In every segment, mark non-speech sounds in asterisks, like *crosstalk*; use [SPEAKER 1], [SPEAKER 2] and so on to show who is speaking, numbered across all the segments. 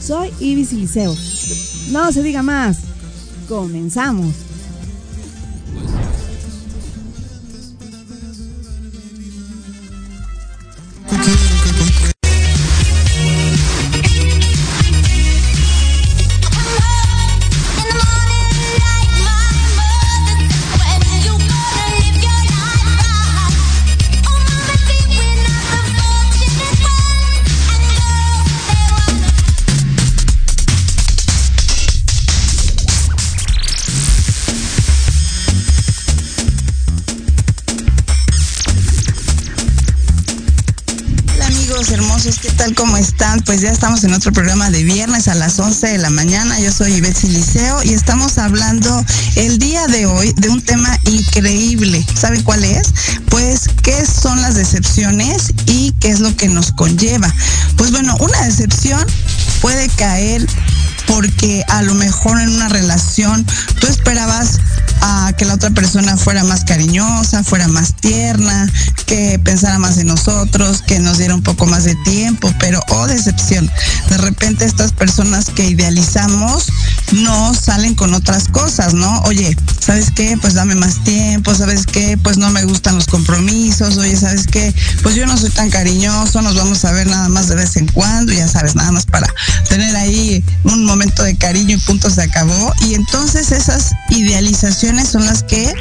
[SPEAKER 1] Soy Ibis Liceo. No se diga más. Comenzamos.
[SPEAKER 2] Pues ya estamos en otro programa de viernes a las 11 de la mañana. Yo soy Ivette Liceo y estamos hablando el día de hoy de un tema increíble. ¿Saben cuál es? Pues, ¿qué son las decepciones y qué es lo que nos conlleva? Pues bueno, una decepción puede caer porque a lo mejor en una relación tú esperabas a que la otra persona fuera más cariñosa, fuera más tierna, que pensara más en nosotros, que nos diera un poco más de tiempo, pero oh decepción, de repente estas personas que idealizamos no salen con otras cosas, ¿no? Oye, ¿sabes qué? Pues dame más tiempo, ¿sabes qué? Pues no me gustan los compromisos, oye, ¿sabes qué? Pues yo no soy tan cariñoso, nos vamos a ver nada más de vez en cuando, ya sabes, nada más para tener ahí un momento de cariño y punto se acabó. Y entonces esas idealizaciones son las que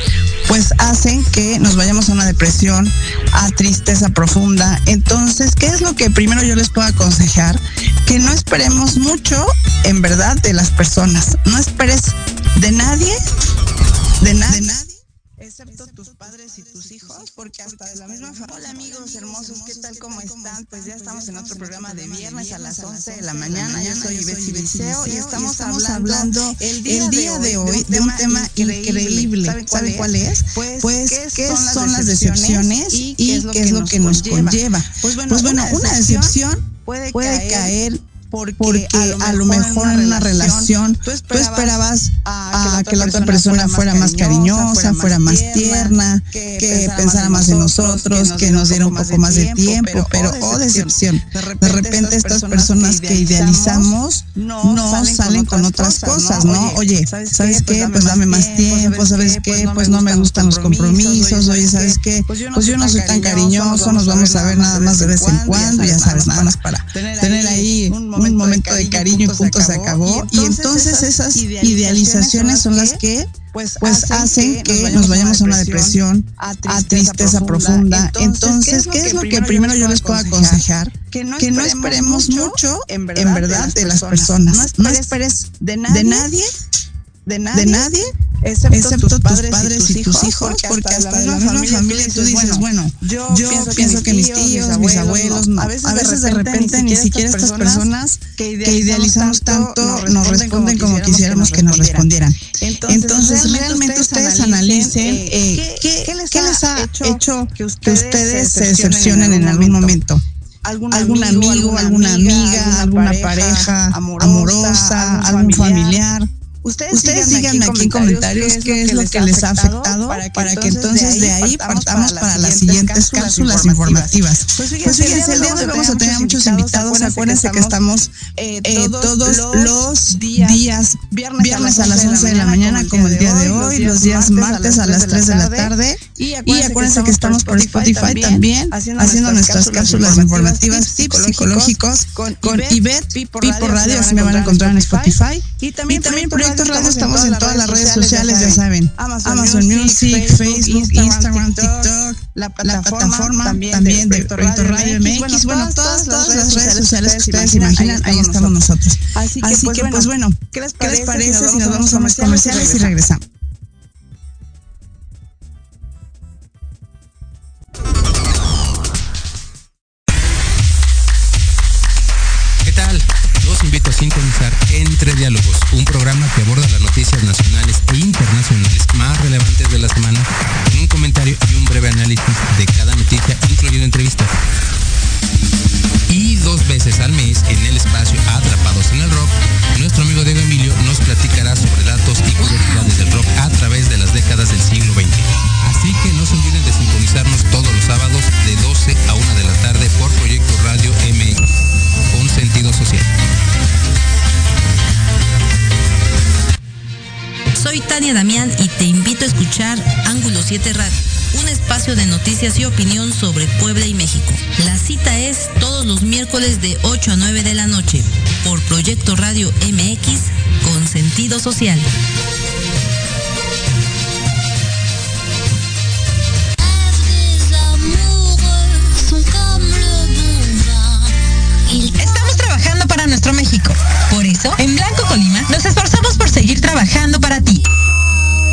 [SPEAKER 2] pues hacen que nos vayamos a una depresión, a tristeza profunda. Entonces, ¿qué es lo que primero yo les puedo aconsejar? Que no esperemos mucho, en verdad, de las personas. No esperes de nadie, de, nadie excepto tus padres y tus hijos, porque hasta de la misma familia. Hola amigos hermosos, ¿qué tal? ¿Cómo están? Pues ya estamos en otro programa de viernes a las 11 de la mañana. Yo soy Betsy Liceo y estamos hablando el día de hoy de un tema increíble. ¿Saben cuál es? Pues, pues ¿qué son las decepciones y qué es lo que nos conlleva? Pues bueno, pues una decepción puede caer porque, a lo mejor, en una relación tú esperabas, a, que la otra persona fuera más cariñosa, fuera más tierna, que, pensara más en nosotros, que nos diera un poco más de tiempo, pero oh decepción, de repente estas personas que idealizamos no salen con otras cosas, ¿no? Oye, ¿sabes qué? Pues dame más tiempo, ¿sabes qué? Pues no me gustan los compromisos, oye, ¿sabes qué? Pues yo no pues soy tan cariñoso, nos vamos a ver nada más de vez en cuando, ya sabes, nada más para tener ahí un momento de cariño y punto se acabó. Y entonces esas idealizaciones son las que pues, pues hacen que nos vayamos a una depresión, a tristeza profunda. Entonces, ¿qué es lo que primero yo les puedo aconsejar? Que no esperemos mucho, en verdad, de las personas. No esperes de nadie de nadie, excepto, tus, padres, y tus, hijos, porque hasta, la misma familia, tú dices, bueno, yo, pienso, que, mis tíos, mis abuelos, a veces, de repente, ni siquiera estas personas que idealizamos tanto nos responden como quisiéramos que nos respondieran. Entonces, realmente ustedes analicen eh, ¿qué, les ha hecho que ustedes se decepcionen en algún momento algún amigo, alguna amiga, alguna pareja amorosa, algún familiar. Ustedes, sigan, aquí en comentarios qué es lo que les ha afectado para que, entonces de ahí partamos para las siguientes cápsulas informativas. Pues, pues fíjense, el día de hoy vamos a tener muchos invitados. Acuérdense que estamos eh, eh, todos los días, viernes a las 11 de la mañana, como el día de hoy, los días martes a las 3 de la tarde. Y acuérdense que estamos por Spotify también haciendo nuestras cápsulas informativas, tips psicológicos con Ivette, Pipo Radio, así me van a encontrar en Spotify. Y también por Radio estamos en todas las redes sociales, ya saben. Amazon, Music, Facebook, Instagram, TikTok, la plataforma también de Proyecto Radio MX. Bueno, todas, las redes sociales que ustedes imaginan, ahí estamos nosotros. Así que, pues, pues bueno, ¿qué les parece si nos vamos a más comerciales y regresamos?
[SPEAKER 3] ¿Qué tal? Los invito a sintonizar en
[SPEAKER 4] Diálogos, un programa que aborda las noticias nacionales e internacionales más relevantes de la semana con un comentario y un breve análisis de cada noticia, incluyendo entrevistas. Y dos veces al mes en el espacio Atrapados en el Rock, nuestro amigo Diego Emilio nos platicará sobre datos y curiosidades del rock a través de las décadas del siglo XX. Así que no se olviden de sintonizarnos todos los sábados de 12 a 1 de la tarde por Proyecto Radio MX, con sentido social.
[SPEAKER 3] Soy Tania Damián y te invito a escuchar Ángulo 7 Radio, un espacio de noticias y opinión sobre Puebla y México. La cita es todos los miércoles de 8 a 9 de la noche por Proyecto Radio MX con sentido social.
[SPEAKER 5] Estamos trabajando para nuestro México. Por eso, en Blanco Colima, nos esforzamos por seguir trabajando para ti.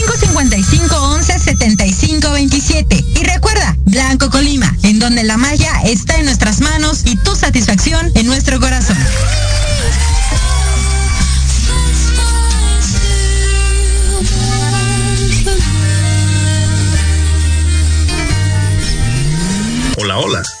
[SPEAKER 5] 11 75 27. Y recuerda, Blanco Colima, en donde la magia está en nuestras manos y tu satisfacción en nuestro corazón.
[SPEAKER 6] Hola, hola.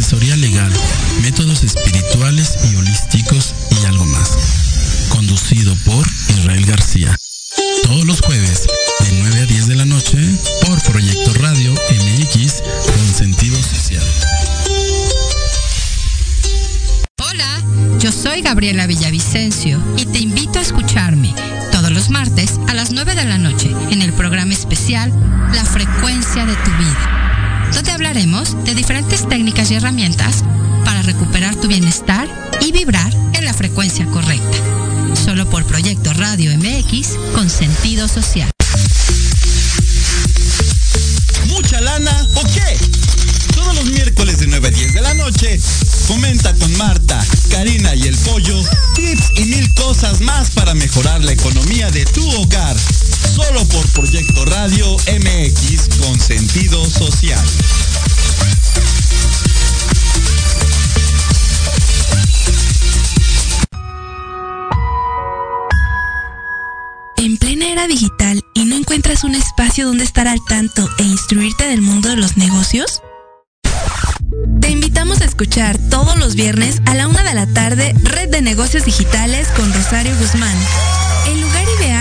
[SPEAKER 7] Asesoría legal, métodos espirituales y holísticos y algo más. Conducido por Israel García. Todos los jueves de 9 a 10 de la noche por Proyecto Radio MX con sentido social.
[SPEAKER 8] Hola, yo soy Gabriela Villavicencio y te invito a escucharme todos los martes a las 9 de la noche en el programa especial La frecuencia de tu vida, donde hablaremos de diferentes técnicas y herramientas para recuperar tu bienestar y vibrar en la frecuencia correcta. Solo por Proyecto Radio MX con sentido social.
[SPEAKER 9] ¿Mucha lana o qué? Todos los miércoles de 9 a 10 de la noche, comenta con Marta, Karina y el Pollo tips y mil cosas más para mejorar la economía de tu hogar. Solo por Proyecto Radio MX con sentido social.
[SPEAKER 10] En plena era digital y no encuentras un espacio donde estar al tanto e instruirte del mundo de los negocios? Te invitamos a escuchar todos los viernes a la una de la tarde Red de Negocios Digitales con Rosario Guzmán.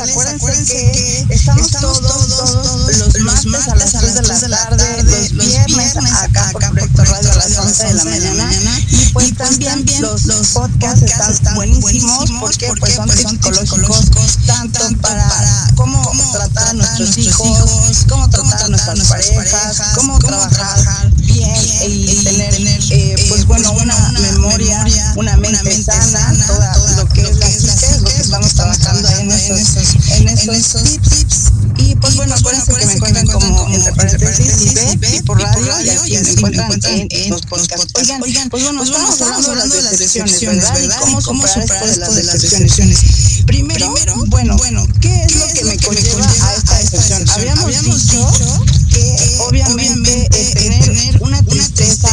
[SPEAKER 5] Acuérdense que estamos todos, todos los martes a las 3 de la tarde, los viernes acá por Proyecto Radio a las 11 de la mañana. Y pues
[SPEAKER 2] también, los, los podcasts, están, buenísimos, porque, pues, son, pues, psicológicos, tanto, para, cómo, tratar a nuestros, hijos, cómo tratar a nuestras parejas, cómo trabajar bien y, tener, eh, pues bueno, una memoria, una mente sana, todo lo que es la psique, lo que estamos trabajando en esos, en esos tips. Y pues bueno, acuérdense que me encuentran como entre paréntesis y por radio y así me encuentran en los podcasts. Oigan, pues bueno, estamos hablando de las decepciones, ¿verdad? ¿Cómo superar esto de las decepciones? Primero, bueno, bueno, ¿qué es lo que me conlleva a esta decepción? Habíamos dicho que obviamente tener una tristeza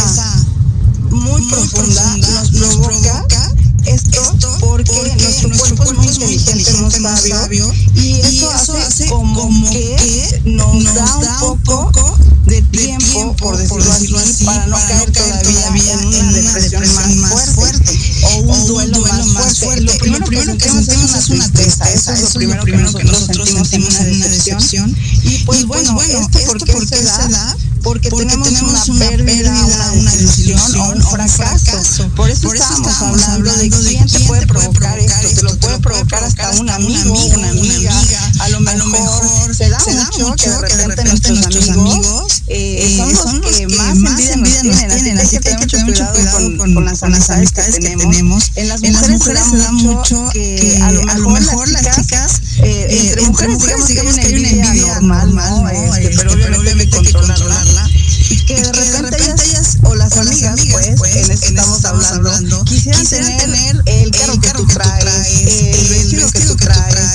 [SPEAKER 2] muy profunda nos provoca esto porque nuestro cuerpo es muy inteligente, muy sabio, y eso hace como que nos da un poco de tiempo, por decirlo así, para no caer todavía en una depresión más fuerte o un duelo más fuerte. Lo primero que sentimos es una tristeza, eso es lo primero que nosotros sentimos en una decepción. Y pues bueno, ¿esto por qué se da? porque, tenemos, una, pérdida, una, desilusión o un fracaso. Por eso, estamos hablando de quién te puede provocar esto. Te lo puede provocar hasta un amigo, una amiga. A lo mejor se da mucho que de repente nuestros amigos eh, son los que más envidia nos tienen. Así que hay que tener mucho cuidado con las amistades que tenemos. En las mujeres se da mucho que a lo mejor las chicas, eh, eh, entre mujeres digamos que hay una envidia normal, este, pero obviamente hay que controlarla que, de, repente ellas, o las amigas, pues, pues, en eso estamos, hablando, quisieran, tener, el carro, que, tú traes, el vestido que tú traes,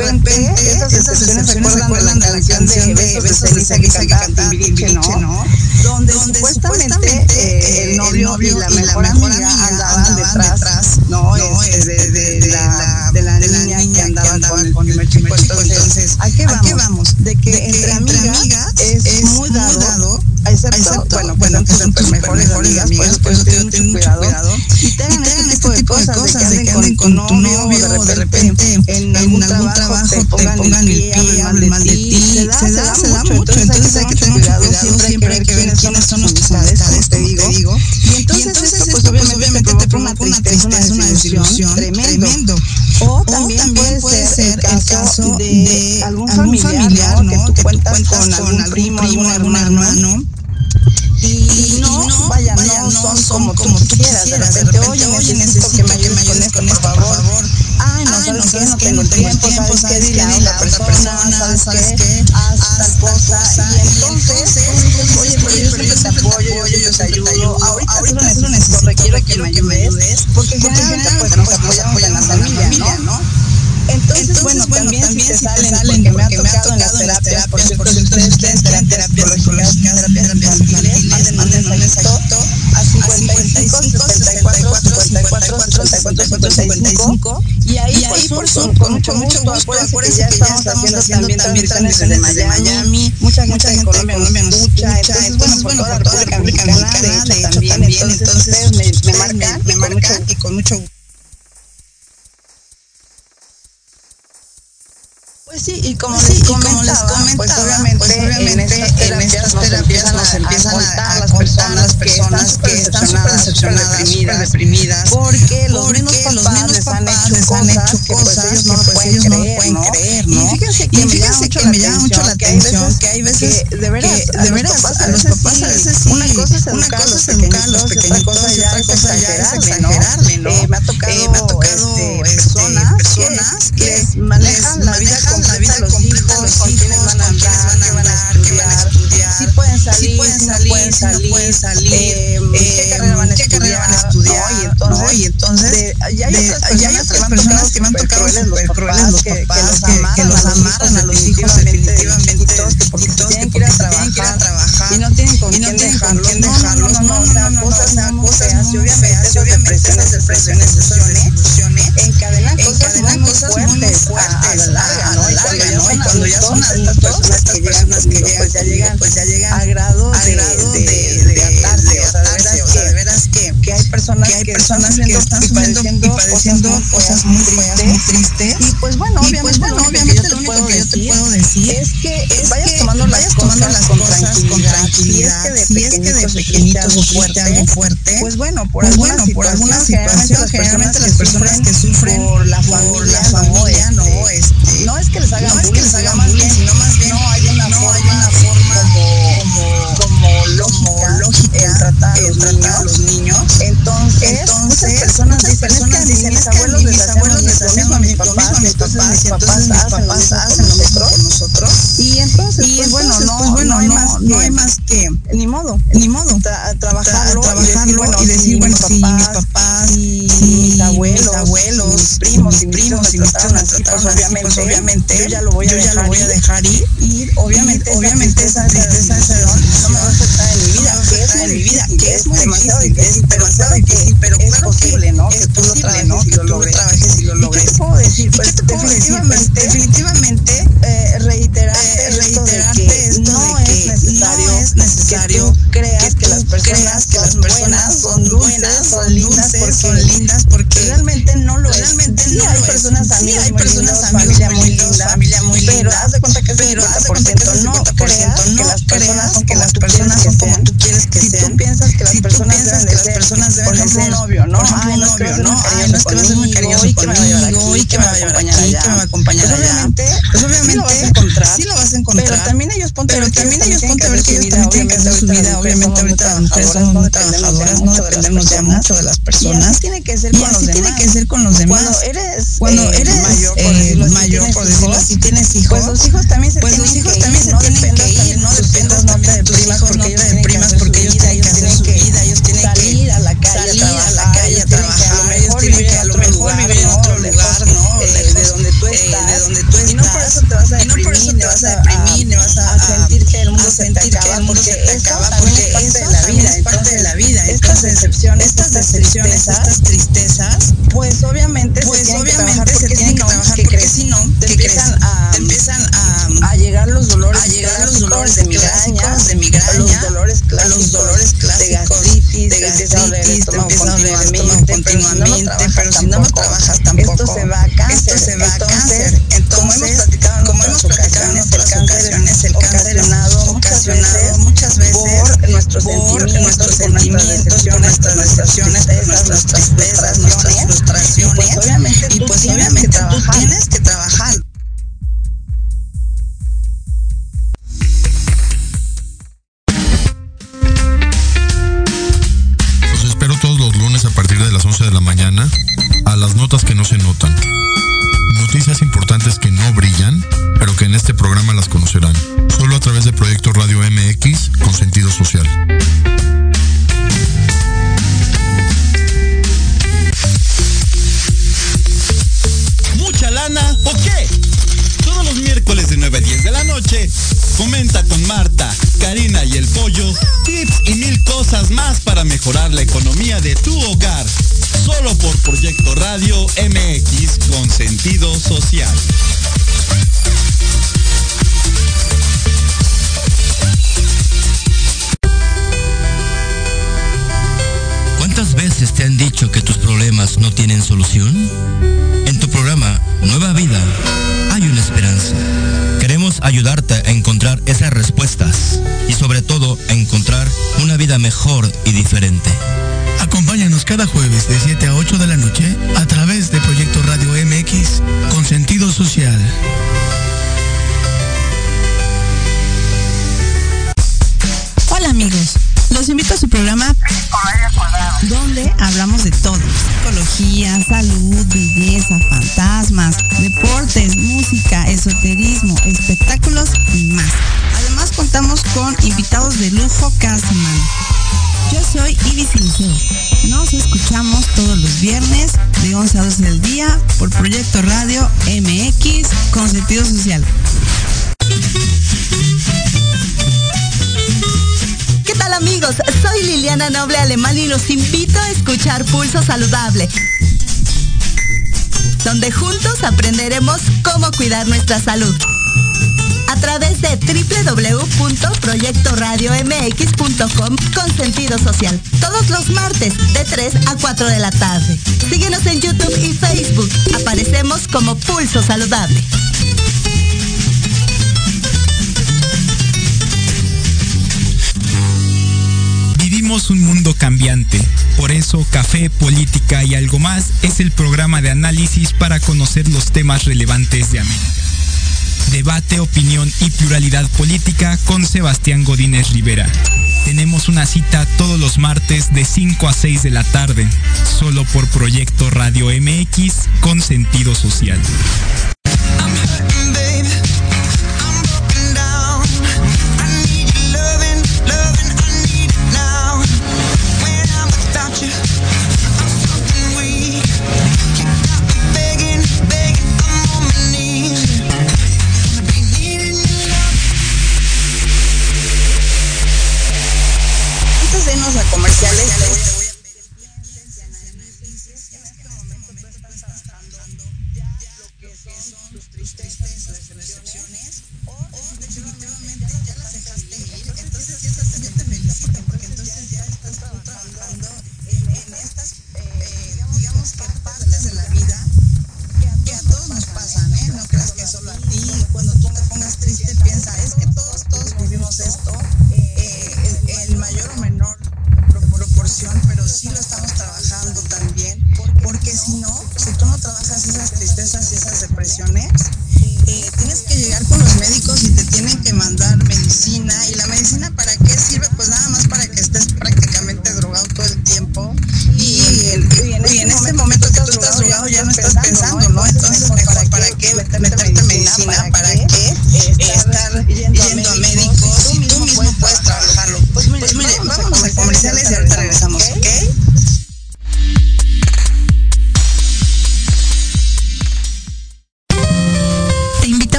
[SPEAKER 2] repente esas excepciones se acuerdan de la canción de Besos de Ceniza que canta Timbiriche, ¿no? Donde supuestamente el novio y la mejor amiga andaban detrás, ¿no? De la niña que andaba con el chico, entonces ¿a qué vamos? De que, entre, amigas, es, muy dado, excepto, bueno, bueno, que son tus mejores, amigas, pues, pues tienen mucho cuidado, y tengan, este, tipo de cosas, de que anden con, tu novio, de repente en algún trabajo te pongan el pie, hablen mal de ti, se da, se da mucho, entonces hay que tener cuidado, siempre hay que ver quiénes son nuestras amistades, te digo, y entonces esto pues obviamente te provoca una tristeza, una desilusión tremendo, o también puede ser el caso de algún, familiar, ¿no? Que tú cuentas, con, algún primo, algún hermano, y, no, no, vaya, no, son, son como, tú quieras, de repente, oye, necesito, que me ayudes con esto, por favor. Ay, no, ¿sabes qué? No tengo tiempo, ¿sabes qué? Dile a otra persona, ¿sabes qué? Haz tal cosa. Y entonces oye, pero yo siempre te apoyo, yo te ayudo. Ahorita sí lo necesito, requiero que me ayudes, porque generalmente pues nos apoyan la familia, ¿no? Entonces, bueno, también, si te salen, porque, me ha tocado en las terapias, por cierto, si ustedes tienen terapias psicológicas, terapias infantiles, manden un mensajito a 55 74 54 34 55 y ahí por Zoom, con mucho gusto, acuérdense que ya estamos haciendo también transmisiones desde Miami, mucha gente de Colombia nos escucha, entonces, bueno, por toda la República Dominicana, de hecho, también, entonces ustedes me marcan y con mucho gusto. Pues sí, y como, les, comentaba, les comentaba, pues obviamente, pues obviamente en estas terapias, en terapias nos empiezan a, a, las personas, que están súper decepcionadas, deprimidas, deprimidas, porque los mismos papás les han hecho cosas que pues ellos no que me llama mucho la atención que hay veces que de veras, de veras a los papás a veces sí, una cosa es educar a los pequeños, otra cosa ya es exagerarle, ¿no? Me ha tocado este, personas que manejan la vida con la vida los hijos, con quiénes van a andar, qué van a estudiar, si pueden salir, pueden salir, no pueden salir, eh, qué carrera van a estudiar, y entonces, y entonces ya hay otras personas que me han tocado súper crueles los papás, que los amarran a los hijos definitivamente, porque tienen que ir a trabajar y no tienen con quién dejarlo, no, no, no, o sea, cosas, cosas y obviamente esas depresiones, depresiones, encadenan cosas muy fuertes a la larga, ¿no? Y cuando ya son estas personas que llegan, pues ya llegan, pues ya llegan a grado de, sea, de veras que, que hay personas que,
[SPEAKER 11] personas que están sufriendo y padeciendo cosas muy feas, muy tristes.
[SPEAKER 2] Y pues bueno,
[SPEAKER 11] y pues bueno, obviamente lo único que yo te puedo decir
[SPEAKER 2] es que
[SPEAKER 11] vayas tomando las cosas con tranquilidad. Si es que de pequeñito sufriste algo fuerte,
[SPEAKER 2] pues bueno, por
[SPEAKER 11] pues alguna situación, generalmente las personas que sufren
[SPEAKER 2] por la familia,
[SPEAKER 11] no, este,
[SPEAKER 2] no es que les hagan
[SPEAKER 11] no es que les hagan bullying, sino más bien
[SPEAKER 2] en tratar
[SPEAKER 11] a los niños.
[SPEAKER 2] Entonces,
[SPEAKER 11] entonces
[SPEAKER 2] personas
[SPEAKER 11] dicen,
[SPEAKER 2] personas
[SPEAKER 11] dicen,
[SPEAKER 2] mis abuelos
[SPEAKER 11] mis abuelos les hacen lo mismo a mis papás,
[SPEAKER 2] entonces mis papás hacen lo mismo
[SPEAKER 11] con nosotros.
[SPEAKER 2] Y entonces,
[SPEAKER 11] y
[SPEAKER 2] pues bueno, no,
[SPEAKER 11] pues bueno,
[SPEAKER 2] no hay más
[SPEAKER 11] no hay más que
[SPEAKER 2] ni modo,
[SPEAKER 11] ni modo,
[SPEAKER 2] trabajarlo,
[SPEAKER 11] trabajarlo y decir, bueno, si mis papás,
[SPEAKER 2] mis abuelos,
[SPEAKER 11] abuelos,
[SPEAKER 2] primos,
[SPEAKER 11] y primos y mis pues obviamente,
[SPEAKER 2] pues
[SPEAKER 11] obviamente,
[SPEAKER 2] yo ya lo voy a,
[SPEAKER 11] dejar, ir, obviamente, obviamente esa tristeza, ese
[SPEAKER 2] no me va a afectar en mi vida,
[SPEAKER 11] en mi vida, que es muy
[SPEAKER 2] demasiado
[SPEAKER 11] difícil, pero claro que
[SPEAKER 2] pero
[SPEAKER 11] es
[SPEAKER 2] posible, ¿no?
[SPEAKER 11] Es posible, ¿no? Que
[SPEAKER 2] lo
[SPEAKER 11] tú lo
[SPEAKER 2] logres.
[SPEAKER 11] trabajes y lo logres.
[SPEAKER 2] ¿Y qué te puedo decir?
[SPEAKER 11] Pues definitivamente, definitivamente
[SPEAKER 2] eh, reiterarte,
[SPEAKER 11] eh, reiterarte
[SPEAKER 2] esto de que
[SPEAKER 11] esto
[SPEAKER 2] no
[SPEAKER 11] de que
[SPEAKER 2] es necesario,
[SPEAKER 11] no es necesario
[SPEAKER 2] que tú creas personas,
[SPEAKER 11] creas que las
[SPEAKER 2] son
[SPEAKER 11] personas
[SPEAKER 2] buenas,
[SPEAKER 11] son
[SPEAKER 2] dulces, son lindas, porque
[SPEAKER 11] son lindas porque
[SPEAKER 2] realmente no lo
[SPEAKER 11] realmente
[SPEAKER 2] es. Sí,
[SPEAKER 11] no
[SPEAKER 2] hay personas, amigos,
[SPEAKER 11] hay personas,
[SPEAKER 2] familia
[SPEAKER 11] muy
[SPEAKER 2] linda,
[SPEAKER 11] familia muy
[SPEAKER 2] pero
[SPEAKER 11] linda,
[SPEAKER 2] haz de cuenta que
[SPEAKER 11] pero haz de
[SPEAKER 2] 50%
[SPEAKER 11] cuenta que
[SPEAKER 2] no
[SPEAKER 11] 50%
[SPEAKER 2] creas que
[SPEAKER 11] no
[SPEAKER 2] las personas son
[SPEAKER 11] que las personas son como tú quieres que
[SPEAKER 2] Si tú
[SPEAKER 11] sean.
[SPEAKER 2] piensas que las
[SPEAKER 11] Si tú
[SPEAKER 2] personas
[SPEAKER 11] piensas
[SPEAKER 2] deben
[SPEAKER 11] que las
[SPEAKER 2] ser,
[SPEAKER 11] personas deben de ser,
[SPEAKER 2] un novio, ¿no?
[SPEAKER 11] por ejemplo, un novio, ¿no? Ay, no es que va a ser muy
[SPEAKER 2] conmigo,
[SPEAKER 11] cariñoso
[SPEAKER 2] y que me va a llevar aquí,
[SPEAKER 11] que me va a llevar aquí, que me va a acompañar
[SPEAKER 2] Pues
[SPEAKER 11] allá.
[SPEAKER 2] obviamente,
[SPEAKER 11] Pues
[SPEAKER 2] sí lo vas a
[SPEAKER 11] obviamente,
[SPEAKER 2] encontrar,
[SPEAKER 11] sí lo vas a encontrar.
[SPEAKER 2] pero también ellos ponte a
[SPEAKER 11] pero
[SPEAKER 2] ver que
[SPEAKER 11] también
[SPEAKER 2] ellos
[SPEAKER 11] ponte a ver que ellos también tienen que hacer su vida. Obviamente ahorita somos muy trabajadoras, no dependemos ya mucho de las
[SPEAKER 2] Y
[SPEAKER 11] personas.
[SPEAKER 2] así tiene que ser
[SPEAKER 11] Y
[SPEAKER 2] con los
[SPEAKER 11] así tiene
[SPEAKER 2] demás.
[SPEAKER 11] que ser con los demás.
[SPEAKER 2] Cuando eres,
[SPEAKER 11] Cuando
[SPEAKER 2] eh,
[SPEAKER 11] eres
[SPEAKER 2] mayor, por
[SPEAKER 11] eh,
[SPEAKER 2] decirlo así,
[SPEAKER 11] mayor,
[SPEAKER 2] tienes
[SPEAKER 11] por decirlo
[SPEAKER 2] hijos,
[SPEAKER 11] así, tienes hijos,
[SPEAKER 2] pues los hijos también se
[SPEAKER 11] pues los
[SPEAKER 2] tienen
[SPEAKER 11] hijos
[SPEAKER 2] que
[SPEAKER 11] también
[SPEAKER 2] ir,
[SPEAKER 11] se
[SPEAKER 2] no
[SPEAKER 11] tienen
[SPEAKER 2] dependas
[SPEAKER 11] que ir, no dependas
[SPEAKER 2] no te
[SPEAKER 11] de tus
[SPEAKER 2] deprimas
[SPEAKER 11] hijos,
[SPEAKER 2] porque ellos
[SPEAKER 11] te deprimas porque ellos
[SPEAKER 2] vida, eso te vas a
[SPEAKER 11] Y no por eso
[SPEAKER 2] deprimir,
[SPEAKER 11] te vas a
[SPEAKER 2] a-
[SPEAKER 11] deprimir, ni vas a-
[SPEAKER 2] a sentir que el mundo
[SPEAKER 11] a
[SPEAKER 2] se te acaba, porque
[SPEAKER 11] se te acaba, porque
[SPEAKER 2] es parte de la vida,
[SPEAKER 11] es parte de la vida.
[SPEAKER 2] estas decepciones,
[SPEAKER 11] estas decepciones, estas tristezas,
[SPEAKER 2] pues obviamente
[SPEAKER 11] pues
[SPEAKER 2] se tienen que
[SPEAKER 11] obviamente se
[SPEAKER 2] porque
[SPEAKER 11] tienen
[SPEAKER 2] si
[SPEAKER 11] que
[SPEAKER 2] no,
[SPEAKER 11] trabajar
[SPEAKER 2] ¿qué
[SPEAKER 11] porque
[SPEAKER 2] crees?
[SPEAKER 11] si no,
[SPEAKER 2] te
[SPEAKER 11] ¿qué
[SPEAKER 2] empiezan a,
[SPEAKER 11] empiezan a,
[SPEAKER 2] a llegar los dolores
[SPEAKER 11] a llegar los dolores
[SPEAKER 2] de migraña,
[SPEAKER 11] de migraña,
[SPEAKER 2] los dolores
[SPEAKER 11] a
[SPEAKER 2] clásicos,
[SPEAKER 11] los dolores
[SPEAKER 2] de
[SPEAKER 11] clásicos
[SPEAKER 2] gastritis,
[SPEAKER 11] de
[SPEAKER 2] te
[SPEAKER 11] gastritis, te
[SPEAKER 2] estómago
[SPEAKER 11] empieza a doler el estómago
[SPEAKER 2] continuamente,
[SPEAKER 11] pero si no lo trabajas tampoco,
[SPEAKER 2] esto se va a cáncer,
[SPEAKER 11] esto se va a
[SPEAKER 2] Entonces,
[SPEAKER 11] cáncer.
[SPEAKER 2] como hemos
[SPEAKER 11] Entonces,
[SPEAKER 2] platicado en
[SPEAKER 11] como
[SPEAKER 2] otras
[SPEAKER 11] hemos platicado en
[SPEAKER 2] ocasiones,
[SPEAKER 11] otras
[SPEAKER 2] el cáncer
[SPEAKER 11] ocasiones, el cáncer es
[SPEAKER 2] ocasionado muchas
[SPEAKER 11] ocasionado
[SPEAKER 2] veces
[SPEAKER 11] muchas veces
[SPEAKER 2] por nuestros sentimientos, por nuestras decepciones,
[SPEAKER 11] por nuestras tristezas,
[SPEAKER 2] Escuchamos todos los
[SPEAKER 11] viernes
[SPEAKER 2] de
[SPEAKER 11] 11
[SPEAKER 2] a
[SPEAKER 11] 12
[SPEAKER 2] del
[SPEAKER 11] día
[SPEAKER 2] por
[SPEAKER 11] Proyecto Radio MX
[SPEAKER 12] con sentido social. ¿Qué tal amigos? Soy Liliana Noble Alemán y los invito a escuchar Pulso Saludable, donde juntos aprenderemos cómo cuidar nuestra salud. A través de www.proyectoradiomx.com con sentido social.
[SPEAKER 13] Todos los martes de 3 a 4 de la tarde. Síguenos en YouTube y Facebook. Aparecemos como Pulso Saludable. Vivimos un mundo cambiante. Por
[SPEAKER 14] eso Café, Política y algo más es el programa de análisis para conocer los temas relevantes de América. Debate, opinión y pluralidad política con Sebastián Godínez Rivera. Tenemos una cita
[SPEAKER 15] todos los martes de 5 a 6 de la tarde, solo por Proyecto Radio MX con sentido social.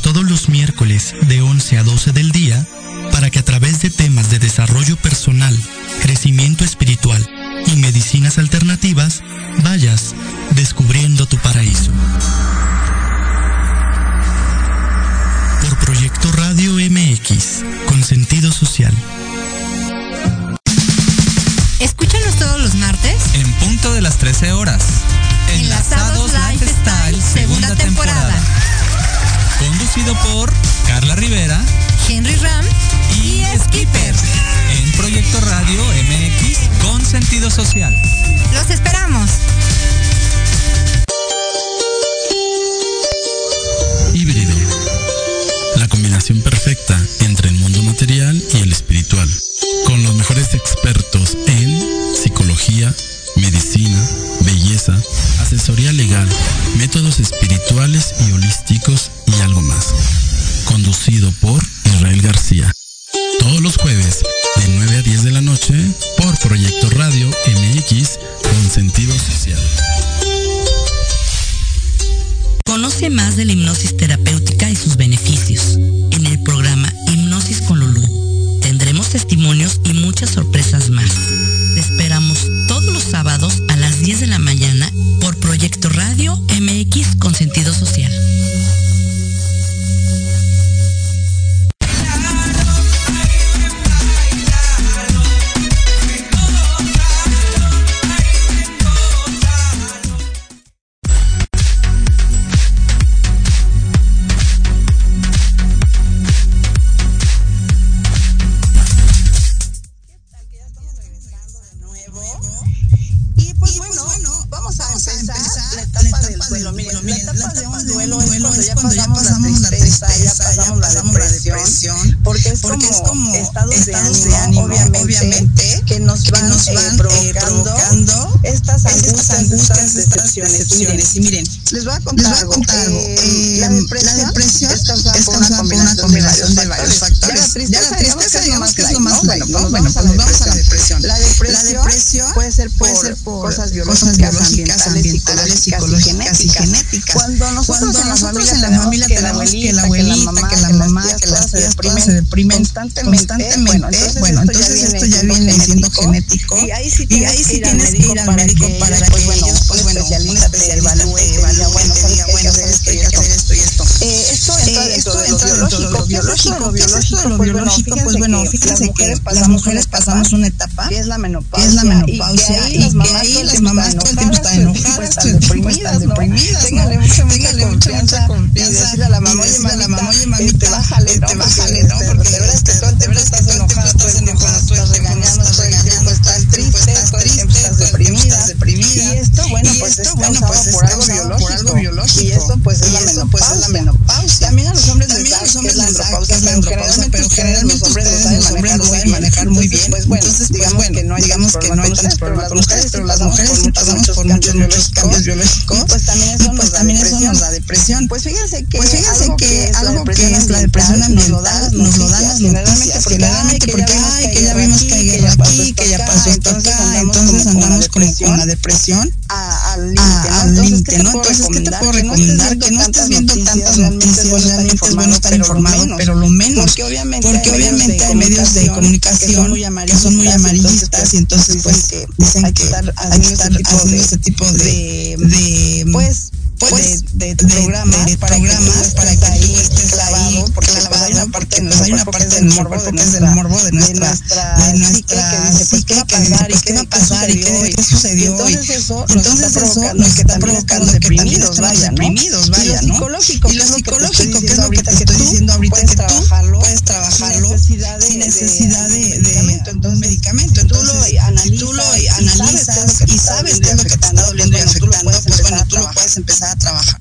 [SPEAKER 11] Todos los miércoles de 11 a 12 del día para que a través
[SPEAKER 16] de temas de desarrollo personal, crecimiento espiritual y medicinas alternativas vayas descubriendo tu paraíso.
[SPEAKER 17] Por Proyecto Radio MX, con sentido social. Escúchanos todos los martes. En punto de las 13 horas. Enlazados, Enlazados Lifestyle,
[SPEAKER 7] segunda, segunda temporada. Conducido por Carla Rivera, Henry Ram y, Skipper. En Proyecto Radio MX con sentido social. Los esperamos. Híbrido. La combinación perfecta entre el mundo material y el espiritual. Con los mejores expertos en psicología, medicina, belleza, asesoría legal, métodos espirituales y holísticos empezar, empezar
[SPEAKER 2] duelo. Miren, la etapa de un duelo es cuando ya pasamos la tristeza, ya pasamos la depresión, porque es como estados de ánimo, obviamente, que nos van provocando estas angustias, estas decepciones. Y miren, les voy a contar algo. La depresión es causada por una combinación de varios factores. Ya la tristeza, digamos que es lo más pues vamos a la depresión. La depresión puede ser por cosas biológicas, ambientales, psicológicas y genéticas. Cuando nosotros en la familia tenemos que la abuelita, que la mamá, que las tías todas se deprimen constantemente, bueno, entonces esto ya viene siendo genético. y ahí sí tienes que ir al médico para que ellos, pues bueno, un especialista te evalúe, bueno, diga, bueno, esto hay que hacer esto y esto. Esto entra dentro de lo biológico, biológico, lo biológico, pues bueno, fíjense que las mujeres pasamos una etapa que es la menopausia, y que ahí las mamás todo el tiempo están enojadas, todo el tiempo están deprimidas, téngale mucha confianza y decirle a la mamá, oye mamita, bájale, bájale, ¿no? Porque de verdad que todo el tiempo estás enojada, todo el tiempo estás regañando, estás triste, estás deprimida, deprimida. Y esto, bueno, pues es causado por algo biológico. Y esto pues es la menopausia. También a los hombres que es la andropausia, pero generalmente los hombres lo saben manejar muy bien. Pues bueno, digamos que no hay digamos que no hay tantos problemas con ustedes, pero las mujeres pasamos por muchos muchos cambios biológicos. Pues también eso nos da depresión. Pues fíjense que algo que es la depresión ambiental nos lo dan las noticias generalmente porque ay que ya vimos que hay aquí, que ya pasó esto acá, entonces andamos como con la depresión al límite, ¿no? Entonces, ¿qué te puedo recomendar? Que no estés viendo tantas noticias, realmente es bueno estar informado, pero lo menos, porque obviamente hay medios de comunicación que son muy amarillistas y entonces pues dicen que hay que estar haciendo ese tipo de, pues pues, de, de, programas, de, para, programas que para que tú estés clavado, porque clavado, hay una parte, pues hay una parte del morbo, porque es del morbo de nuestra, de nuestra psique que dice, pues qué va a pasar y qué, qué sucedió. Entonces eso, entonces eso nos está provocando que también estemos deprimidos, vaya, ¿no? Y lo psicológico, que es lo que te estoy diciendo ahorita, que tú puedes trabajarlo sin necesidad de un medicamento. Entonces, tú lo analizas y sabes qué es lo que te está doliendo y afectando, pues bueno, tú lo puedes empezar trabajar.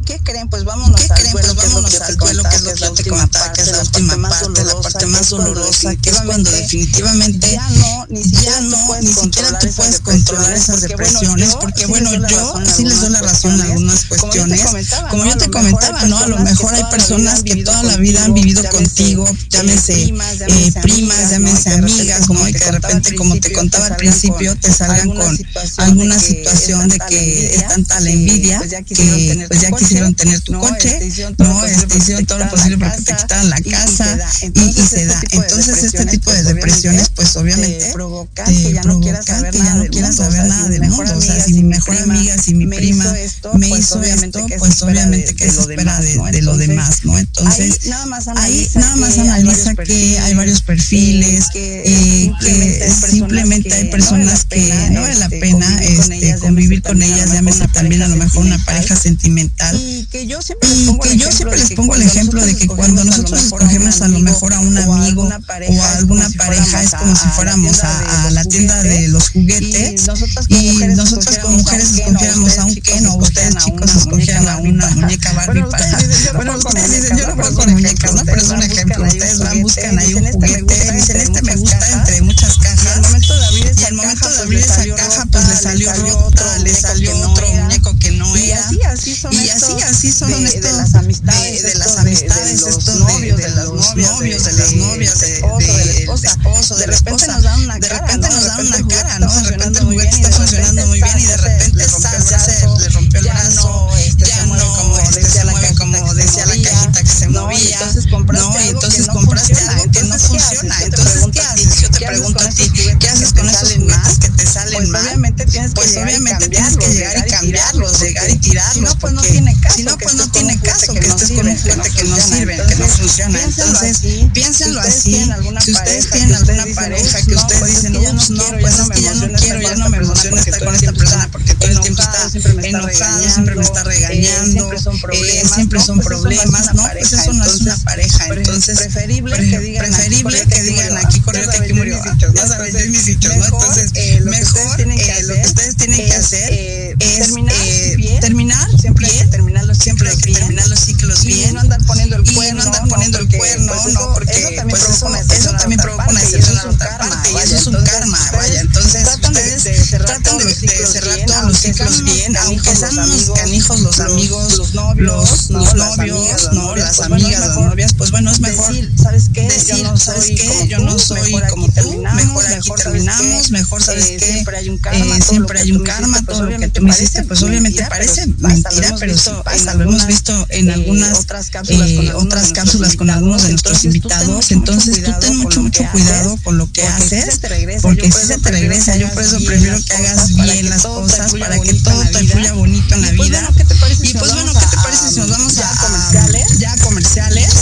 [SPEAKER 2] ¿Y qué creen? Pues vámonos al duelo, pues vámonos al duelo, que es lo que yo te comentaba, que es la última parte, la parte más dolorosa, que es cuando definitivamente ya no, ni siquiera, no, ni siquiera tú puedes controlar esas depresiones, porque bueno, yo sí les doy la razón en algunas cuestiones. Como yo te comentaba, ¿no? A lo mejor hay personas que toda la vida han vivido contigo, llámense primas, llámense amigas, como que de repente, como te contaba al principio, te salgan con alguna situación de que es tanta la envidia que pues ya quisieron tener tu coche, no, este, hicieron todo lo posible para que te quitaran la casa y, se da. Entonces este tipo de depresiones pues obviamente te provocan que ya no quieras saber nada del mundo. O sea, si mi mejor amiga, si mi prima me hizo esto, pues obviamente que se espera de lo demás, ¿no? Entonces ahí nada más analiza que hay varios perfiles, que simplemente hay personas que no vale la pena este, convivir con ellas, llámese también a lo mejor una pareja sentimental y que yo siempre les pongo, el ejemplo de que cuando nosotros escogemos a lo mejor a un amigo o a alguna pareja es como si fuéramos a, la tienda de los juguetes y nosotros como mujeres escogiéramos a un Ken o ustedes chicos escogieran a una muñeca Barbie para... Bueno, ustedes dicen, yo no juego con muñecas, ¿no? Pero es un ejemplo. Ustedes van, buscan ahí un juguete, dicen, este me gusta entre muchas cajas. Y al momento de abrir esa caja, pues le salió rota, le salió otro muñeco que no era. Y así, así son así, así son de, estos, de las amistades, de, de las amistades, de, estos novios, de, los novios, de, las novias, de, esposo, de, repente nos dan una cara, de repente nos dan una cara, ¿no? De repente el juguete está funcionando muy bien y de repente le rompió el brazo, ya no, como decía la como decía la cajita que se movía, no, y entonces compraste algo que no funciona, entonces ¿qué haces? Yo te pregunto a ti, ¿qué haces con esos juguetes que te salen mal? Pues obviamente tienes que llegar y cambiarlos, llegar y tirarlos, si no, pues no tiene caso que estés con un juguete que no sirve, que no funciona. Entonces, piénsenlo así. Si ustedes tienen alguna pareja que ustedes dicen, ups, no, pues es que ya no quiero, ya no me emociona estar con esta persona porque todo el tiempo está enojado, siempre me está regañando, siempre son problemas, ¿no? Pues eso no es una pareja. Entonces, preferible que digan, que digan aquí corrió, aquí murió. Ya sabes, yo mis dichos, ¿no? Entonces, mejor lo que ustedes tienen que hacer es terminar siempre bien, terminar los siempre terminar los ciclos bien,
[SPEAKER 11] y no andar poniendo el cuerno,
[SPEAKER 2] no andar poniendo el cuerno, no, porque eso también provoca una decepción a la otra parte, y eso es un karma, vaya, entonces ustedes tratan de cerrar todos los ciclos bien, aunque sean unos canijos los amigos, los novios, los novios, no, las amigas, las novias, pues bueno, es mejor
[SPEAKER 11] ¿sabes qué?
[SPEAKER 2] Decir, ¿sabes qué? Yo no soy como tú, mejor aquí terminamos, mejor, ¿sabes qué?
[SPEAKER 11] Siempre hay un karma,
[SPEAKER 2] siempre hay un karma, todo lo que tú me hiciste, pues obviamente parece mentira, pero sí pasa, lo hemos visto en algunas otras cápsulas con algunos de nuestros invitados, entonces tú ten mucho, mucho cuidado con lo que haces, porque si se te regresa, yo por eso prefiero que hagas bien las cosas, para que todo te fluya bonito en la vida. Y pues bueno, ¿qué te parece si nos vamos a comerciales? Ya comerciales.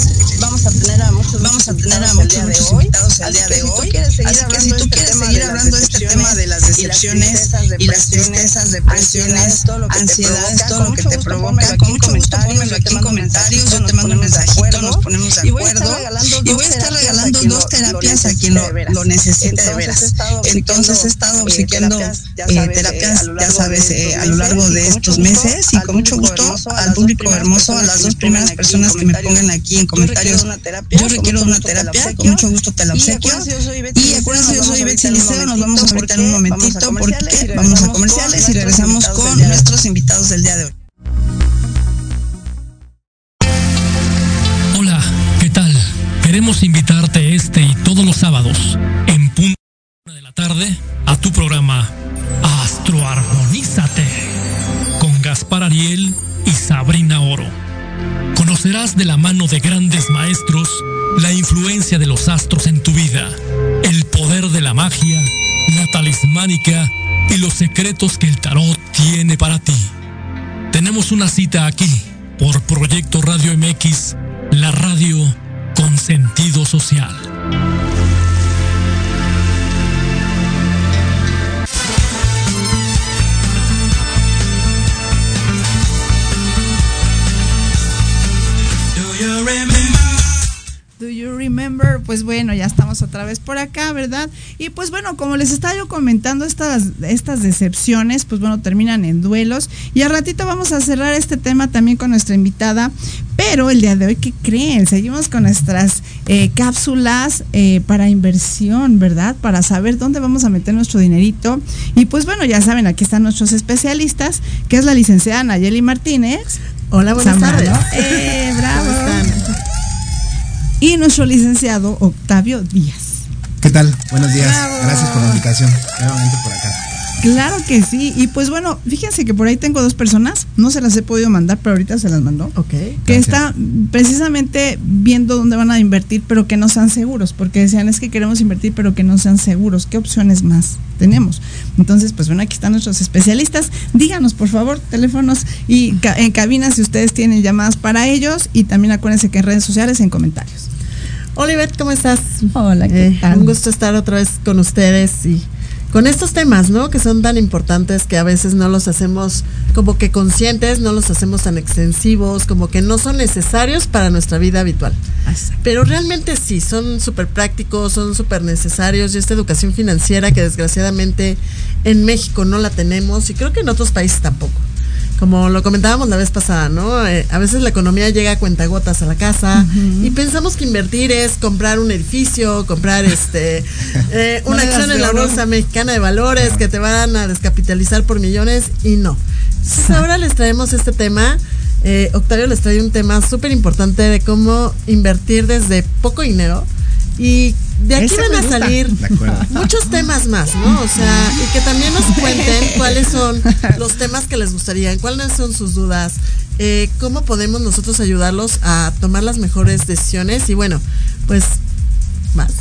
[SPEAKER 11] Vamos a tener a muchos
[SPEAKER 2] vamos a tener a muchos, muchos invitados el día de hoy. Así que si tú quieres seguir hablando este tema de las decepciones y las tristezas, depresiones, ansiedades, todo lo que te provoca, con mucho gusto pónmelo aquí en comentarios, yo te mando un mensajito, nos ponemos de acuerdo y voy a estar regalando dos terapias a quien lo necesite de veras. Entonces he estado obsequiando terapias, ya sabes, a lo largo de estos meses y con mucho gusto al público hermoso, a las dos primeras personas que me pongan aquí en comentarios, yo requiero una terapia, con mucho gusto te la obsequio. Y acuérdense, yo soy Betsy Liceo, nos vamos a ahorita en un momentito porque vamos a comerciales y regresamos con nuestros invitados del día de hoy.
[SPEAKER 18] Hola, ¿qué tal? Queremos invitarte este y todos los sábados, en punto de la tarde, a tu programa Astroarmonízate, con Gaspar Ariel y Sabrina Oro. Conocerás de la mano de grandes maestros la influencia de los astros en tu vida, el poder de la magia, la talismánica y los secretos que el tarot tiene para ti. Tenemos una cita aquí por Proyecto Radio MX, la radio con sentido social.
[SPEAKER 1] Remember? Pues bueno, ya estamos otra vez por acá, ¿verdad? Y pues bueno, como les estaba yo comentando, estas, estas decepciones, pues bueno, terminan en duelos. Y al ratito vamos a cerrar este tema también con nuestra invitada. Pero el día de hoy, ¿qué creen? Seguimos con nuestras eh, cápsulas eh, para inversión, ¿verdad? Para saber dónde vamos a meter nuestro dinerito. Y pues bueno, ya saben, aquí están nuestros especialistas, que es la licenciada Nayeli Martínez.
[SPEAKER 19] Hola, buenas tardes.
[SPEAKER 1] Eh, bravo y nuestro licenciado Octavio Díaz.
[SPEAKER 20] ¿Qué tal? Buenos días. Gracias por la invitación. Nuevamente por acá.
[SPEAKER 1] Claro que sí. Y pues bueno, fíjense que por ahí tengo dos personas, no se las he podido mandar, pero ahorita se las mandó.
[SPEAKER 19] Ok.
[SPEAKER 1] Que está precisamente viendo dónde van a invertir, pero que no sean seguros, porque decían es que queremos invertir, pero que no sean seguros. ¿Qué opciones más tenemos? Entonces, pues bueno, aquí están nuestros especialistas. Díganos, por favor, teléfonos y en cabina si ustedes tienen llamadas para ellos y también acuérdense que en redes sociales, en comentarios.
[SPEAKER 19] Olivet, ¿cómo estás?
[SPEAKER 1] Hola, ¿qué
[SPEAKER 19] eh,
[SPEAKER 1] tal?
[SPEAKER 19] Un gusto estar otra vez con ustedes y con estos temas, ¿no? Que son tan importantes que a veces no los hacemos como que conscientes, no los hacemos tan extensivos, como que no son necesarios para nuestra vida habitual. Pero realmente sí, son súper prácticos, son súper necesarios y esta educación financiera que desgraciadamente en México no la tenemos y creo que en otros países tampoco como lo comentábamos la vez pasada, ¿no? Eh, a veces la economía llega a cuentagotas a la casa y pensamos que invertir es comprar un edificio, comprar este *laughs* eh, una acción en la bolsa mexicana de valores que te van a descapitalizar por millones y no. Entonces ahora les traemos este tema. Eh, Octavio les trae un tema súper importante de cómo invertir desde poco dinero y de aquí van a salir muchos temas más, ¿no? O sea, y que también nos cuenten *laughs* cuáles son los temas que les gustarían, cuáles son sus dudas, eh, cómo podemos nosotros ayudarlos a tomar las mejores decisiones y bueno, pues más.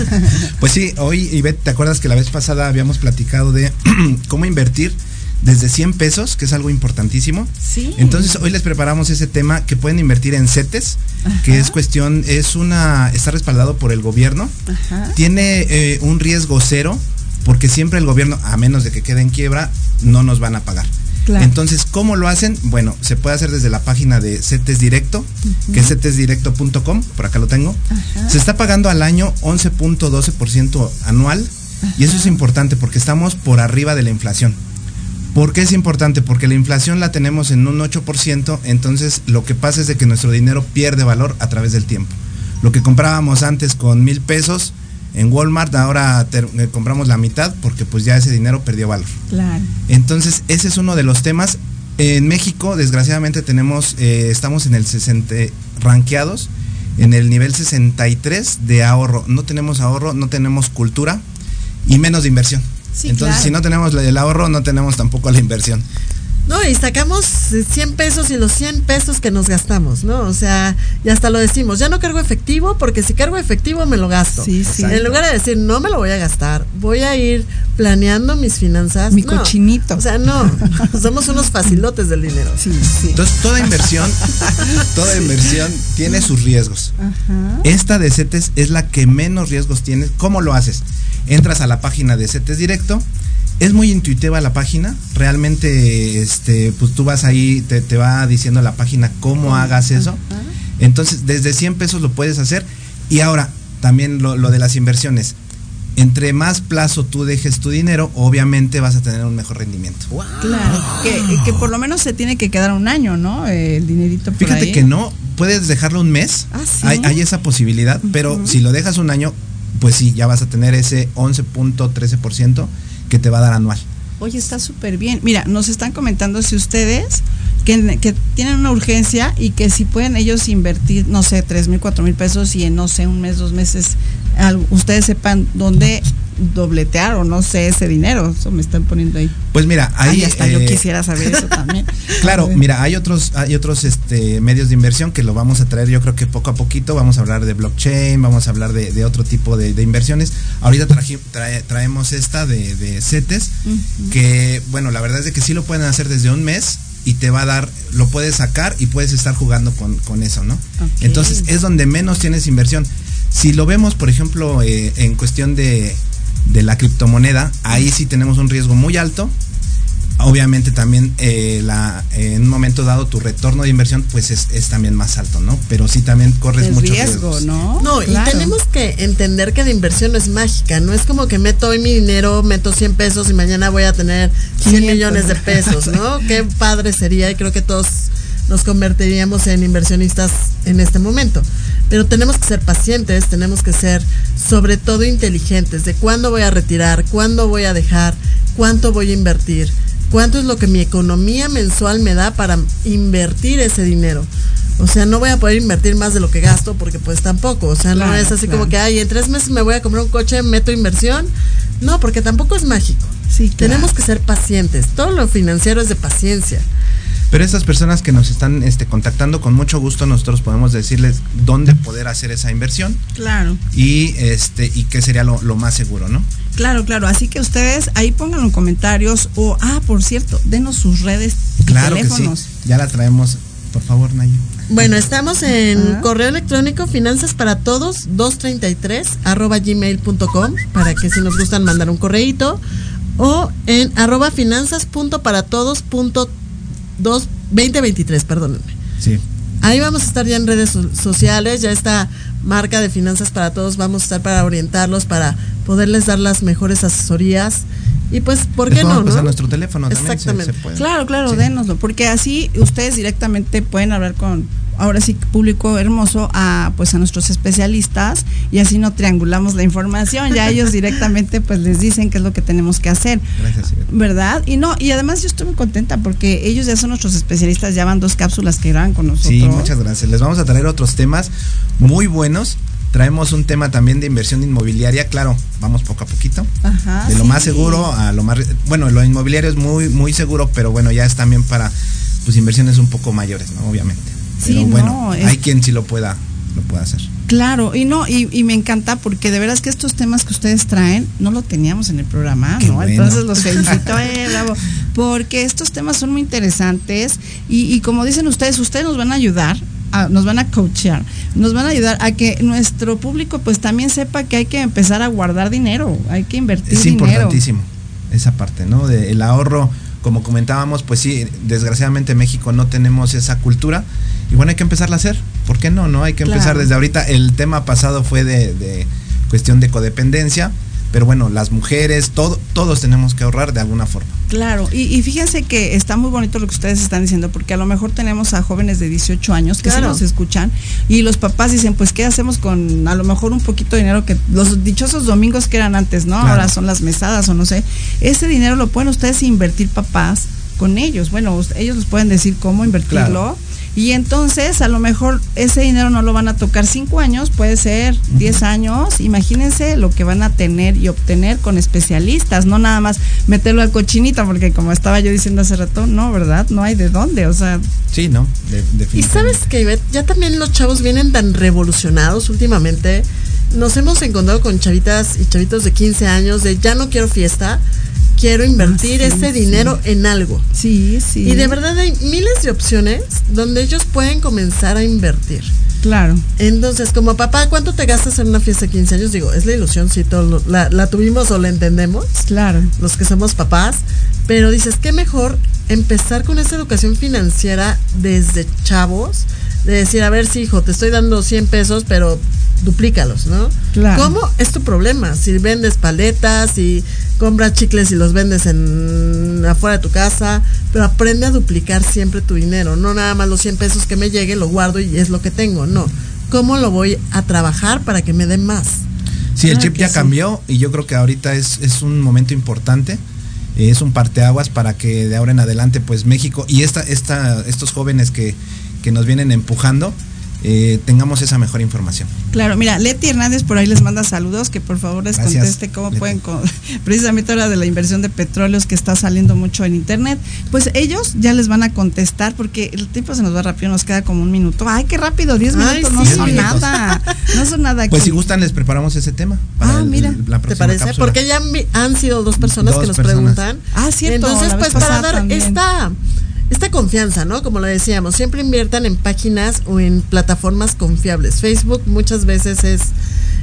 [SPEAKER 19] *laughs*
[SPEAKER 20] pues sí, hoy Ivette, ¿te acuerdas que la vez pasada habíamos platicado de *clears throat* cómo invertir desde 100 pesos, que es algo importantísimo.
[SPEAKER 1] Sí.
[SPEAKER 20] Entonces hoy les preparamos ese tema que pueden invertir en CETES, que es cuestión, es una, está respaldado por el gobierno,
[SPEAKER 1] Ajá.
[SPEAKER 20] tiene eh, un riesgo cero, porque siempre el gobierno, a menos de que quede en quiebra, no nos van a pagar.
[SPEAKER 1] Claro.
[SPEAKER 20] Entonces, ¿cómo lo hacen? Bueno, se puede hacer desde la página de CETES Directo, que es cetesdirecto.com, por acá lo tengo.
[SPEAKER 1] Ajá.
[SPEAKER 20] Se está pagando al año 11.12% anual y eso es importante porque estamos por arriba de la inflación. ¿Por qué es importante? Porque la inflación la tenemos en un 8%, entonces lo que pasa es de que nuestro dinero pierde valor a través del tiempo. Lo que comprábamos antes con mil pesos en Walmart, ahora eh, compramos la mitad porque pues ya ese dinero perdió valor.
[SPEAKER 1] Claro.
[SPEAKER 20] Entonces, ese es uno de los temas. En México, desgraciadamente, tenemos, eh, estamos en el 60, ranqueados en el nivel 63 de ahorro. No tenemos ahorro, no tenemos cultura y menos de inversión.
[SPEAKER 19] Sí,
[SPEAKER 20] Entonces,
[SPEAKER 19] claro.
[SPEAKER 20] si no tenemos el ahorro, no tenemos tampoco la inversión.
[SPEAKER 19] No, y sacamos eh, 100 pesos y los 100 pesos que nos gastamos, ¿no? O sea, y hasta lo decimos, ya no cargo efectivo porque si cargo efectivo me lo gasto.
[SPEAKER 1] Sí, sí.
[SPEAKER 19] En lugar de decir, no me lo voy a gastar, voy a ir planeando mis finanzas.
[SPEAKER 1] Mi
[SPEAKER 19] no.
[SPEAKER 1] cochinito.
[SPEAKER 19] O sea, no, *laughs* somos unos facilotes del dinero.
[SPEAKER 1] Sí, sí.
[SPEAKER 20] Entonces, toda inversión, *laughs* toda inversión tiene sus riesgos.
[SPEAKER 1] Ajá.
[SPEAKER 20] Esta de CETES es la que menos riesgos tiene. ¿Cómo lo haces? Entras a la página de CETES Directo. Es muy intuitiva la página. Realmente, este, pues tú vas ahí, te, te va diciendo la página cómo hagas eso. Entonces, desde 100 pesos lo puedes hacer. Y ahora, también lo, lo de las inversiones. Entre más plazo tú dejes tu dinero, obviamente vas a tener un mejor rendimiento.
[SPEAKER 1] Claro. Que, que por lo menos se tiene que quedar un año, ¿no? El dinerito por
[SPEAKER 20] Fíjate
[SPEAKER 1] ahí.
[SPEAKER 20] que no, puedes dejarlo un mes,
[SPEAKER 1] Ah, sí.
[SPEAKER 20] hay, hay esa posibilidad, pero si lo dejas un año, pues sí, ya vas a tener ese 11.13% que te va a dar anual.
[SPEAKER 1] Oye, está súper bien. Mira, nos están comentando si ustedes que, tienen una urgencia y que si pueden ellos invertir, no sé, tres mil, cuatro mil pesos y en, no sé, un mes, dos meses, ustedes sepan dónde dobletear o no sé ese dinero. Eso me están poniendo ahí.
[SPEAKER 20] Pues mira, ahí
[SPEAKER 1] Ay, hasta yo
[SPEAKER 20] eh,
[SPEAKER 1] quisiera saber eso también. *laughs*
[SPEAKER 20] Claro, mira, hay otros, hay otros este, medios de inversión que lo vamos a traer, yo creo que poco a poquito vamos a hablar de blockchain, vamos a hablar de, de otro tipo de, de inversiones. Ahorita trae- traemos esta de, de CETES, que bueno, la verdad es de que sí lo pueden hacer desde un mes y te va a dar, lo puedes sacar y puedes estar jugando con, con eso, ¿no? Entonces es donde menos tienes inversión. Si lo vemos, por ejemplo, eh, en cuestión de, de la criptomoneda, ahí sí tenemos un riesgo muy alto. Obviamente también eh, la, en un momento dado tu retorno de inversión pues es, es también más alto, ¿no? Pero sí también corres
[SPEAKER 1] El
[SPEAKER 20] muchos
[SPEAKER 1] riesgo,
[SPEAKER 20] riesgos.
[SPEAKER 1] ¿no?
[SPEAKER 19] No,
[SPEAKER 1] Claro.
[SPEAKER 19] y tenemos que entender que la inversión no es mágica, no es como que meto hoy mi dinero, meto 100 pesos y mañana voy a tener 100
[SPEAKER 1] 500.
[SPEAKER 19] millones de pesos, ¿no? *laughs* Qué padre sería y creo que todos nos convertiríamos en inversionistas en este momento. Pero tenemos que ser pacientes, tenemos que ser sobre todo inteligentes de cuándo voy a retirar, cuándo voy a dejar, cuánto voy a invertir, cuánto es lo que mi economía mensual me da para invertir ese dinero. O sea, no voy a poder invertir más de lo que gasto porque pues tampoco. O sea, no es así
[SPEAKER 1] claro.
[SPEAKER 19] como que, ay, en tres meses me voy a comprar un coche, meto inversión. No, porque tampoco es mágico.
[SPEAKER 1] Sí,
[SPEAKER 19] Tenemos que ser pacientes. Todo lo financiero es de paciencia.
[SPEAKER 20] Pero estas personas que nos están este, contactando, con mucho gusto nosotros podemos decirles dónde poder hacer esa inversión
[SPEAKER 1] Claro.
[SPEAKER 20] y este y qué sería lo, lo más seguro, ¿no?
[SPEAKER 1] Claro, claro. Así que ustedes ahí pónganlo en comentarios o, ah, por cierto, denos sus redes y
[SPEAKER 20] Claro que
[SPEAKER 1] teléfonos.
[SPEAKER 20] sí. Ya la traemos, por favor, Nayo.
[SPEAKER 19] Bueno, estamos en
[SPEAKER 1] Ajá.
[SPEAKER 19] correo electrónico finanzas para todos 233 arroba gmail.com para que si nos gustan mandar un correíto o en arroba finanzas punto para todos punto dos- 2023, perdónenme.
[SPEAKER 20] Sí.
[SPEAKER 19] Ahí vamos a estar ya en redes so- sociales, ya esta marca de finanzas para todos, vamos a estar para orientarlos, para poderles dar las mejores asesorías. Y pues, ¿por qué no?
[SPEAKER 20] pasar
[SPEAKER 19] no?
[SPEAKER 20] nuestro teléfono también, se-
[SPEAKER 19] Exactamente.
[SPEAKER 20] se puede.
[SPEAKER 1] Claro, claro,
[SPEAKER 20] Sí.
[SPEAKER 1] dénoslo, porque así ustedes directamente pueden hablar con, ahora sí, público hermoso, a pues a nuestros especialistas y así no triangulamos la información, ya ellos directamente pues les dicen qué es lo que tenemos que hacer,
[SPEAKER 20] Gracias.
[SPEAKER 1] ¿verdad? Y no, y además yo estoy muy contenta porque ellos ya son nuestros especialistas, ya van dos cápsulas que graban con nosotros.
[SPEAKER 20] Sí, muchas gracias. Les vamos a traer otros temas muy buenos. Traemos un tema también de inversión inmobiliaria, claro, vamos poco a poquito.
[SPEAKER 1] Ajá,
[SPEAKER 20] de lo
[SPEAKER 1] sí.
[SPEAKER 20] más seguro a lo más bueno, lo inmobiliario es muy muy seguro, pero bueno, ya es también para pues inversiones un poco mayores, ¿no? Obviamente.
[SPEAKER 1] Sí,
[SPEAKER 20] Pero bueno,
[SPEAKER 1] no, es-
[SPEAKER 20] hay quien sí lo pueda lo pueda hacer.
[SPEAKER 1] Claro, y no, y, me encanta porque de veras que estos temas que ustedes traen no lo teníamos en el programa, ¿no? Entonces los *laughs* felicito, eh, bravo, porque estos temas son muy interesantes y, y como dicen ustedes, ustedes nos van a ayudar nos van a coachear, nos van a ayudar a que nuestro público pues también sepa que hay que empezar a guardar dinero, hay que invertir
[SPEAKER 20] es
[SPEAKER 1] dinero.
[SPEAKER 20] Es importantísimo esa parte, ¿no? De el ahorro, como comentábamos, pues sí, desgraciadamente en México no tenemos esa cultura y bueno, hay que empezarla a hacer. ¿Por qué no? No hay que empezar desde ahorita. El tema pasado fue de, de cuestión de codependencia pero bueno, las mujeres, todo, todos tenemos que ahorrar de alguna forma.
[SPEAKER 1] Claro, y, fíjense que está muy bonito lo que ustedes están diciendo, porque a lo mejor tenemos a jóvenes de 18 años que se nos escuchan y los papás dicen, pues, ¿qué hacemos con a lo mejor un poquito de dinero que los dichosos domingos que eran antes, ¿no? Ahora son las mesadas o no sé. Ese dinero lo pueden ustedes invertir papás con ellos. Bueno, ellos les pueden decir cómo invertirlo. Y entonces a lo mejor ese dinero no lo van a tocar cinco años, puede ser diez años. Imagínense lo que van a tener y obtener con especialistas, no nada más meterlo al cochinito, porque como estaba yo diciendo hace rato, no, ¿verdad? No hay de dónde, o sea.
[SPEAKER 20] Sí, no,
[SPEAKER 19] Y sabes que, ya también los chavos vienen tan revolucionados últimamente. Nos hemos encontrado con chavitas y chavitos de 15 años de ya no quiero fiesta, quiero invertir ah, ese dinero en algo.
[SPEAKER 1] Sí, sí.
[SPEAKER 19] Y de verdad hay miles de opciones donde ellos pueden comenzar a invertir.
[SPEAKER 1] Claro.
[SPEAKER 19] Entonces, como papá, ¿cuánto te gastas en una fiesta de 15 años? Digo, es la ilusión, si todo la, la tuvimos o la entendemos.
[SPEAKER 1] Claro.
[SPEAKER 19] Los que somos papás. Pero dices, qué mejor empezar con esa educación financiera desde chavos. De decir, a ver, sí, hijo, te estoy dando 100 pesos, pero duplícalos, ¿no?
[SPEAKER 1] Claro.
[SPEAKER 19] ¿Cómo? Es tu problema. Si vendes paletas, y compras chicles y los vendes en afuera de tu casa, pero aprende a duplicar siempre tu dinero, no nada más los 100 pesos que me llegue, lo guardo y es lo que tengo, no. ¿Cómo lo voy a trabajar para que me den más?
[SPEAKER 20] Sí, el chip ya cambió y yo creo que ahorita es, es un momento importante es un parteaguas para que de ahora en adelante pues México y esta, esta, estos jóvenes que, que nos vienen empujando eh, tengamos esa mejor información.
[SPEAKER 1] Claro, mira, Leti Hernández por ahí les manda saludos, que por favor les conteste cómo pueden, *laughs* precisamente ahora de la inversión de petróleos que está saliendo mucho en internet, pues ellos ya les van a contestar porque el tiempo se nos va rápido, nos queda como un minuto. Ay, qué rápido, 10 minutos, no son nada, no son nada.
[SPEAKER 20] Pues si gustan les preparamos ese tema.
[SPEAKER 19] ah, mira, ¿te parece? Porque ya han sido dos personas que nos preguntan.
[SPEAKER 1] Ah, cierto.
[SPEAKER 19] Entonces, pues para dar esta esta confianza, ¿no? Como lo decíamos, siempre inviertan en páginas o en plataformas confiables. Facebook muchas veces es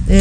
[SPEAKER 1] eh,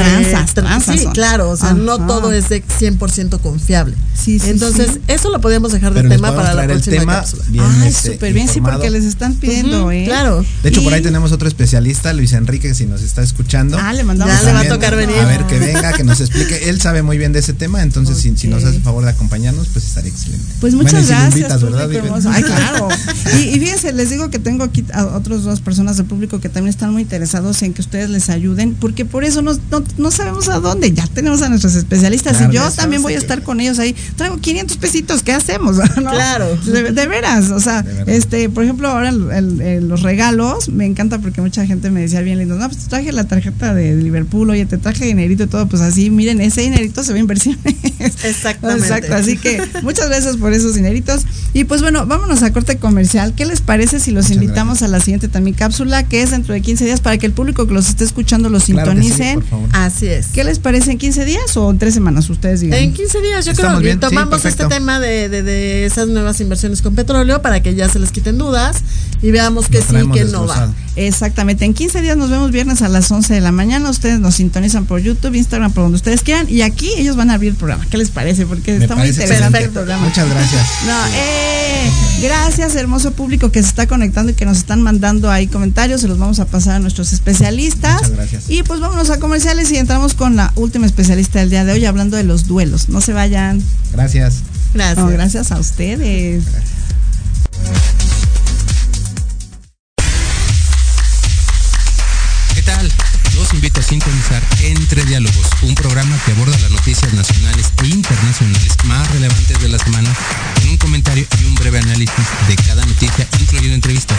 [SPEAKER 1] transas,
[SPEAKER 19] Sí, claro, o sea, no todo es de 100% confiable. Sí, sí, Entonces, eso lo podemos dejar de tema para la próxima tema cápsula.
[SPEAKER 1] Ay, este, súper bien, sí, porque les están pidiendo, ¿eh?
[SPEAKER 19] Claro.
[SPEAKER 20] De hecho, por ahí tenemos otro especialista, Luis Enrique, si nos está escuchando.
[SPEAKER 1] Ah, le mandamos.
[SPEAKER 19] Ya le va a tocar venir.
[SPEAKER 20] A ver, que venga, que nos explique. Él sabe muy bien de ese tema, entonces si, si, nos hace el favor de acompañarnos, pues estaría excelente.
[SPEAKER 1] Pues muchas gracias. ¿verdad, Ay, *laughs* claro. y, y fíjense, les digo que tengo aquí a otras dos personas del público que también están muy interesados en que ustedes les ayuden, porque por eso nos no, sabemos a dónde, ya tenemos a nuestros especialistas y yo también voy a estar con ellos ahí. Traigo 500 pesitos, ¿qué hacemos? *laughs*
[SPEAKER 19] Claro.
[SPEAKER 1] De, veras, o sea, este, por ejemplo, ahora los regalos, me encanta porque mucha gente me decía bien lindo, no, pues te traje la tarjeta de Liverpool, oye, te traje dinerito y todo, pues así, miren, ese dinerito se ve inversiones. *laughs*
[SPEAKER 19] Exactamente.
[SPEAKER 1] Exacto, así que muchas gracias por esos dineritos. Y pues bueno, vámonos a corte comercial. ¿Qué les parece si los invitamos a la siguiente también cápsula, que es dentro de 15 días, para que el público que los esté escuchando los
[SPEAKER 19] Así es.
[SPEAKER 1] ¿Qué les parece en 15 días o en tres semanas? Ustedes digan.
[SPEAKER 19] En 15 días, yo creo que tomamos este tema de, de, esas nuevas inversiones con petróleo para que ya se les quiten dudas y veamos que sí, que no va.
[SPEAKER 1] Exactamente. En 15 días nos vemos viernes a las 11 de la mañana. Ustedes nos sintonizan por YouTube, Instagram, por donde ustedes quieran. Y aquí ellos van a abrir el programa. ¿Qué les parece? Porque está muy interesante el programa.
[SPEAKER 20] Muchas gracias. *laughs*
[SPEAKER 1] No, eh, gracias, hermoso público que se está conectando y que nos están mandando ahí comentarios. Se los vamos a pasar a nuestros especialistas.
[SPEAKER 20] Muchas gracias.
[SPEAKER 1] Y pues vámonos a comerciales y entramos con la última especialista del día de hoy hablando de los duelos. No se vayan.
[SPEAKER 20] Gracias.
[SPEAKER 1] Gracias. gracias a ustedes.
[SPEAKER 4] ¿Qué tal? Los invito a sintonizar Entre Diálogos, un programa que aborda las noticias nacionales e internacionales más relevantes de la semana, con un comentario y un breve análisis de cada noticia, incluyendo entrevistas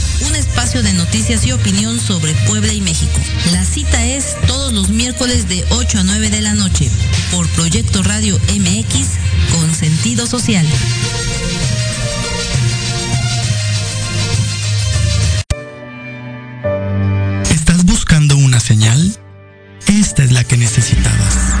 [SPEAKER 3] un espacio de noticias y opinión sobre Puebla y México. La cita es todos los miércoles de 8 a 9 de la noche por Proyecto Radio MX con sentido social.
[SPEAKER 21] ¿Estás buscando una señal? Esta es la que necesitabas.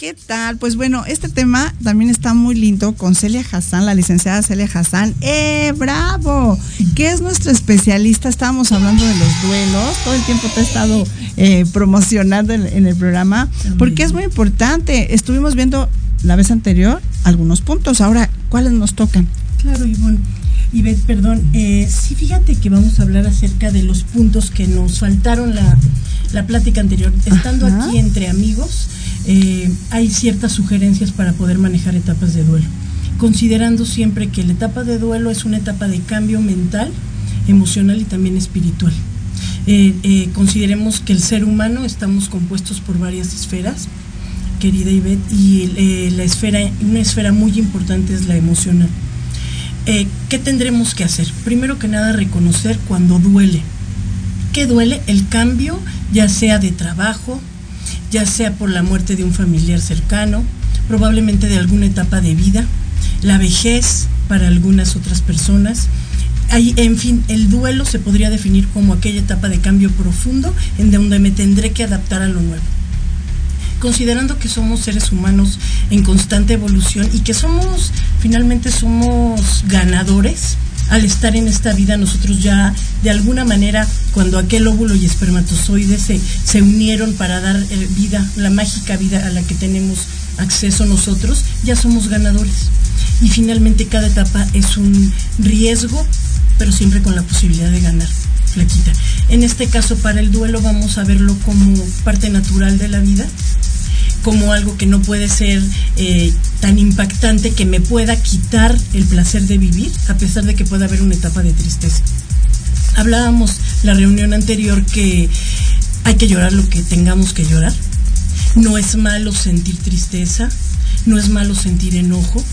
[SPEAKER 1] ¿Qué tal? Pues bueno, este tema también está muy lindo con Celia Hassan, la licenciada Celia Hassan. ¡Eh, bravo! Que es nuestra especialista. Estábamos hablando de los duelos. Todo el tiempo te he estado eh, promocionando en, en el programa porque es muy importante. Estuvimos viendo la vez anterior algunos puntos. Ahora, ¿cuáles nos tocan?
[SPEAKER 22] Claro, Ivonne. Ivette, perdón. Eh, sí, fíjate que vamos a hablar acerca de los puntos que nos faltaron la, la plática anterior. Estando
[SPEAKER 1] Ajá.
[SPEAKER 22] aquí entre amigos, eh, hay ciertas sugerencias para poder manejar etapas de duelo. Considerando siempre que la etapa de duelo es una etapa de cambio mental, emocional y también espiritual. Eh, eh, consideremos que el ser humano estamos compuestos por varias esferas, querida Ivette, y la esfera, una esfera muy importante es la emocional. ¿Qué tendremos que hacer? Primero que nada, reconocer cuando duele. ¿Qué duele? El cambio, ya sea de trabajo, ya sea por la muerte de un familiar cercano, probablemente de alguna etapa de vida, la vejez para algunas otras personas. Hay, en fin, el duelo se podría definir como aquella etapa de cambio profundo en donde me tendré que adaptar a lo nuevo considerando que somos seres humanos en constante evolución y que somos, finalmente somos ganadores, al estar en esta vida nosotros ya de alguna manera cuando aquel óvulo y espermatozoide se, se unieron para dar eh, vida, la mágica vida a la que tenemos acceso nosotros, ya somos ganadores. Y finalmente cada etapa es un riesgo, pero siempre con la posibilidad de ganar, flaquita. En este caso para el duelo vamos a verlo como parte natural de la vida, como algo que no puede ser eh, tan impactante que me pueda quitar el placer de vivir, a pesar de que pueda haber una etapa de tristeza. Hablábamos la reunión anterior que hay que llorar lo que tengamos que llorar. No es malo sentir tristeza, no es malo sentir enojo.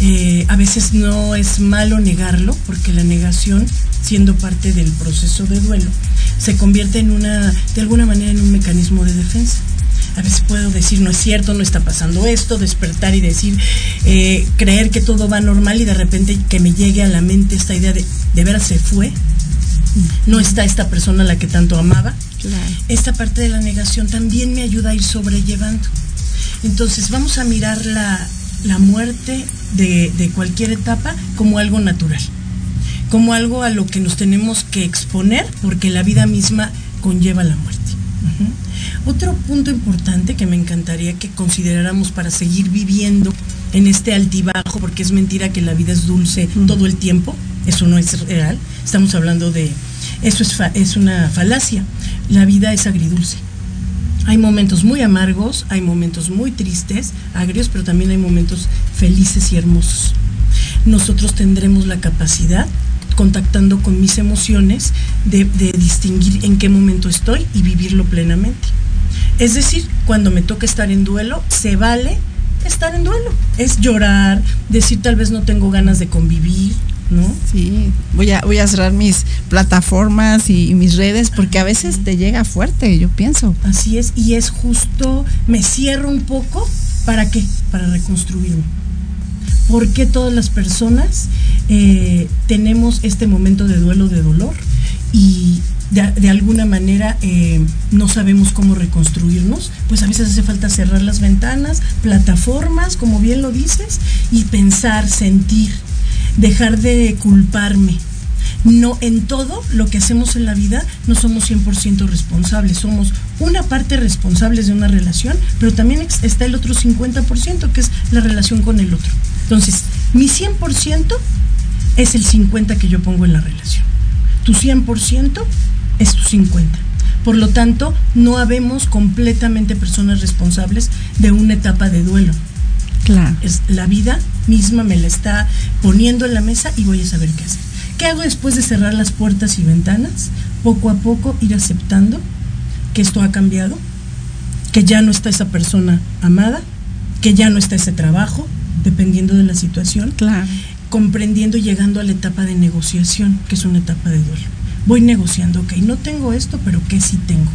[SPEAKER 22] Eh, a veces no es malo negarlo, porque la negación, siendo parte del proceso de duelo, se convierte en una, de alguna manera, en un mecanismo de defensa a veces puedo decir no es cierto, no está pasando esto, despertar y decir, eh, creer que todo va normal y de repente que me llegue a la mente esta idea de, de veras se fue, no está esta persona a la que tanto amaba. Esta parte de la negación también me ayuda a ir sobrellevando. Entonces vamos a mirar la, la muerte de, de cualquier etapa como algo natural, como algo a lo que nos tenemos que exponer porque la vida misma conlleva la muerte. Otro punto importante que me encantaría que consideráramos para seguir viviendo en este altibajo, porque es mentira que la vida es dulce todo el tiempo, eso no es real, estamos hablando de, eso es, fa- es una falacia, la vida es agridulce. Hay momentos muy amargos, hay momentos muy tristes, agrios, pero también hay momentos felices y hermosos. Nosotros tendremos la capacidad, contactando con mis emociones, de, de distinguir en qué momento estoy y vivirlo plenamente. Es decir, cuando me toca estar en duelo, se vale estar en duelo. Es llorar, decir tal vez no tengo ganas de convivir, ¿no?
[SPEAKER 1] Sí, voy a, voy a cerrar mis plataformas y, y mis redes porque a veces te llega fuerte, yo pienso.
[SPEAKER 22] Así es, y es justo, me cierro un poco, ¿para qué? Para reconstruirme. ¿Por qué todas las personas eh, tenemos este momento de duelo, de dolor? Y de, alguna manera eh, no sabemos cómo reconstruirnos, pues a veces hace falta cerrar las ventanas, plataformas, como bien lo dices, y pensar, sentir, dejar de culparme. No en todo lo que hacemos en la vida no somos 100% responsables, somos una parte responsables de una relación, pero también está el otro 50% que es la relación con el otro. Entonces, mi 100% es el 50 que yo pongo en la relación. Tu 100% es tu 50. Por lo tanto, no habemos completamente personas responsables de una etapa de duelo.
[SPEAKER 1] Claro.
[SPEAKER 22] Es la vida misma me la está poniendo en la mesa y voy a saber qué hacer. ¿Qué hago después de cerrar las puertas y ventanas? Poco a poco ir aceptando que esto ha cambiado, que ya no está esa persona amada, que ya no está ese trabajo, dependiendo de la situación.
[SPEAKER 1] Claro.
[SPEAKER 22] Comprendiendo y llegando a la etapa de negociación, que es una etapa de duelo. Voy negociando, ok, no tengo esto, pero ¿qué sí tengo?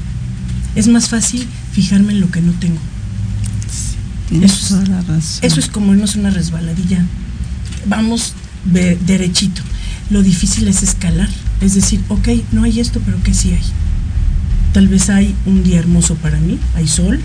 [SPEAKER 22] Es más fácil fijarme en lo que no tengo. Eso es-
[SPEAKER 1] toda la razón.
[SPEAKER 22] Eso es como irnos una resbaladilla. Vamos de- derechito. Lo difícil es escalar. Es decir, ok, no hay esto, pero ¿qué sí hay? Tal vez hay un día hermoso para mí, hay sol,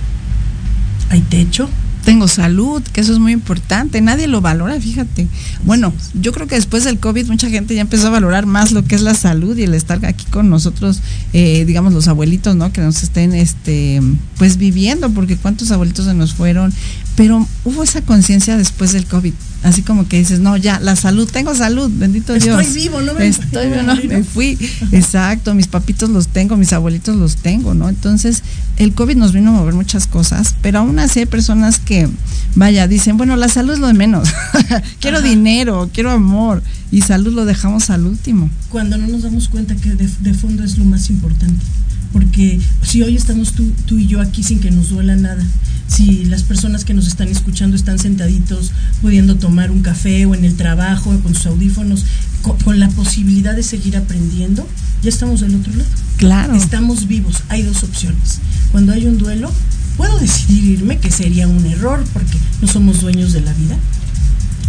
[SPEAKER 22] hay techo,
[SPEAKER 1] Tengo salud, que eso es muy importante. Nadie lo valora, fíjate. Bueno, yo creo que después del COVID mucha gente ya empezó a valorar más lo que es la salud y el estar aquí con nosotros, eh, digamos los abuelitos, ¿no? Que nos estén, este, pues viviendo, porque cuántos abuelitos se nos fueron. Pero hubo esa conciencia después del COVID, así como que dices, no, ya, la salud, tengo salud, bendito
[SPEAKER 22] Estoy
[SPEAKER 1] Dios.
[SPEAKER 22] vivo, no me-
[SPEAKER 1] Estoy vivo,
[SPEAKER 22] no me
[SPEAKER 1] me fui. Exacto, mis papitos los tengo, mis abuelitos los tengo, ¿no? Entonces, el COVID nos vino a mover muchas cosas, pero aún así hay personas que, vaya, dicen, bueno, la salud es lo de menos. *laughs* quiero
[SPEAKER 22] Ajá.
[SPEAKER 1] dinero, quiero amor, y salud lo dejamos al último.
[SPEAKER 22] cuando no nos damos cuenta que de, de fondo es lo más importante. Porque si hoy estamos tú, tú y yo aquí sin que nos duela nada, si las personas que nos están escuchando están sentaditos pudiendo tomar un café o en el trabajo con sus audífonos, co- con, la posibilidad de seguir aprendiendo, ya estamos del otro lado.
[SPEAKER 1] Claro.
[SPEAKER 22] Estamos vivos, hay dos opciones. Cuando hay un duelo, puedo decidir irme, que sería un error porque no somos dueños de la vida.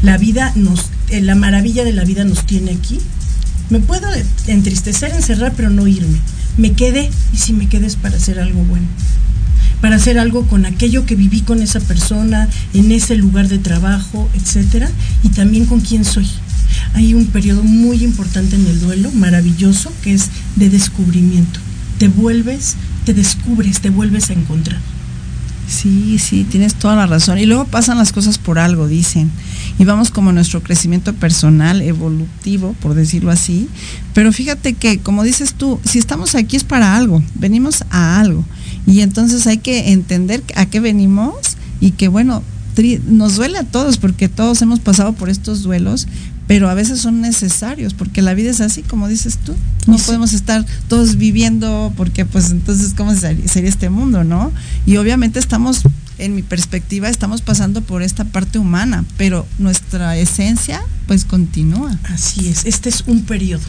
[SPEAKER 22] La vida nos, eh, la maravilla de la vida nos tiene aquí. Me puedo entristecer, encerrar, pero no irme. Me quedé, y si me quedé es para hacer algo bueno. Para hacer algo con aquello que viví con esa persona, en ese lugar de trabajo, etcétera, y también con quién soy. Hay un periodo muy importante en el duelo, maravilloso, que es de descubrimiento. Te vuelves, te descubres, te vuelves a encontrar.
[SPEAKER 1] Sí, sí, tienes toda la razón. Y luego pasan las cosas por algo, dicen. Y vamos como nuestro crecimiento personal, evolutivo, por decirlo así. Pero fíjate que, como dices tú, si estamos aquí es para algo, venimos a algo. Y entonces hay que entender a qué venimos y que, bueno, nos duele a todos porque todos hemos pasado por estos duelos, pero a veces son necesarios porque la vida es así, como dices tú. No podemos estar todos viviendo porque, pues, entonces, ¿cómo ser- sería este mundo, no? Y obviamente estamos, en mi perspectiva, estamos pasando por esta parte humana, pero nuestra esencia, pues, continúa.
[SPEAKER 22] Así es, este es un periodo.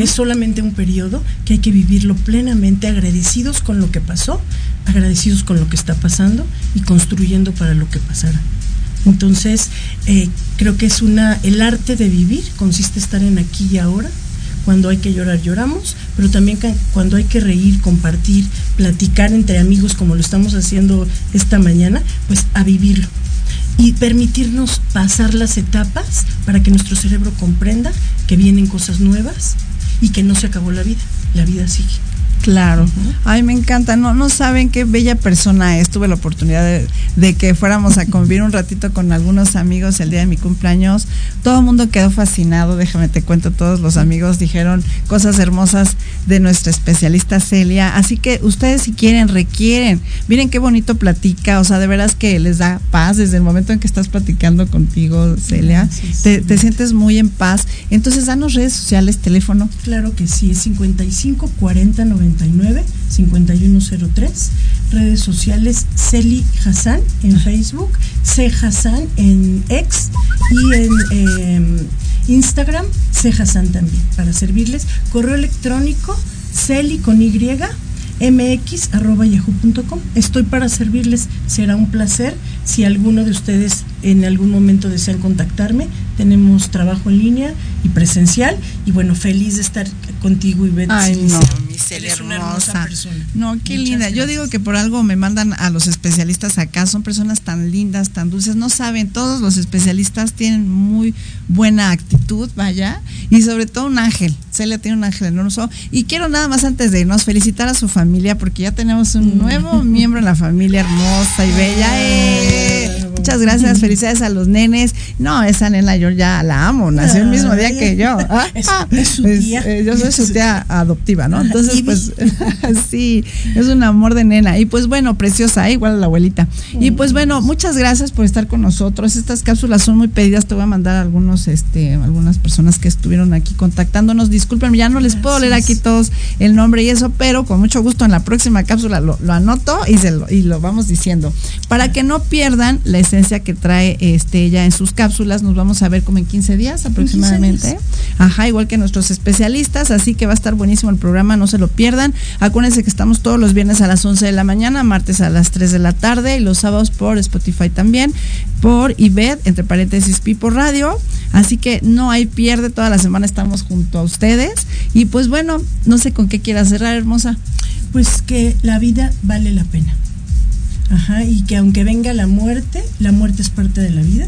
[SPEAKER 22] Es solamente un periodo que hay que vivirlo plenamente, agradecidos con lo que pasó, agradecidos con lo que está pasando y construyendo para lo que pasará. Entonces, eh, creo que es una, el arte de vivir consiste en estar en aquí y ahora. Cuando hay que llorar, lloramos, pero también cuando hay que reír, compartir, platicar entre amigos, como lo estamos haciendo esta mañana, pues a vivirlo y permitirnos pasar las etapas para que nuestro cerebro comprenda que vienen cosas nuevas y que no se acabó la vida. la vida sigue.
[SPEAKER 1] Claro. Ay, me encanta. No, no saben qué bella persona es. Tuve la oportunidad de, que fuéramos a convivir un ratito con algunos amigos el día de mi cumpleaños. Todo el mundo quedó fascinado. Déjame te cuento, todos los amigos dijeron cosas hermosas de nuestra especialista Celia. Así que ustedes si quieren, requieren. Miren qué bonito platica. O sea, de veras que les da paz desde el momento en que estás platicando contigo, Celia. Te, te, sientes muy en paz. Entonces, danos redes sociales, teléfono.
[SPEAKER 22] Claro que sí, es 55 40 90 5103. Redes sociales Celi Hassan en Facebook, C Hassan en X y en em, Instagram C Hassan también para servirles. Correo electrónico Celi con Y mx.yahoo.com. Estoy para servirles, será un placer. Si alguno de ustedes en algún momento desean contactarme, tenemos trabajo en línea y presencial. Y bueno, feliz de estar contigo y ver
[SPEAKER 1] Ay, no, mi Celia hermosa. No, qué linda. Yo digo que por algo me mandan a los especialistas acá. Son personas tan lindas, tan dulces. No saben, todos los especialistas tienen muy buena actitud, vaya. Y sobre todo un ángel. Celia tiene un ángel enorme. Y quiero nada más antes de irnos felicitar a su familia porque ya tenemos un mm. nuevo miembro en la familia hermosa y bella. *laughs* ¡Eh! Muchas gracias, felicidades a los nenes. No, esa nena yo ya la amo, nació el mismo día que yo. *laughs* Es, eh, yo soy su tía adoptiva, ¿no? Entonces, pues *laughs* sí, es un amor de nena. Y pues bueno, preciosa, ¿eh? igual a la abuelita. Y pues bueno, muchas gracias por estar con nosotros. Estas cápsulas son muy pedidas. Te voy a mandar algunos, este, algunas personas que estuvieron aquí contactándonos. Disculpen, ya no les puedo leer aquí todos el nombre y eso, pero con mucho gusto en la próxima cápsula lo, anoto y, se lo, y lo vamos diciendo. Para que no pierdan la esencia que trae este ella en sus cápsulas, nos vamos a ver como en 15 días aproximadamente. Ajá, igual que nuestros especialistas, así que va a estar buenísimo el programa, no se lo pierdan. Acuérdense que estamos todos los viernes a las 11 de la mañana, martes a las 3 de la tarde y los sábados por Spotify también, por IBED, entre paréntesis Pipo Radio. Así que no hay pierde, toda la semana estamos junto a ustedes. Y pues bueno, no sé con qué quieras cerrar, hermosa.
[SPEAKER 22] Pues que la vida vale la pena. Ajá, y que aunque venga la muerte, la muerte es parte de la vida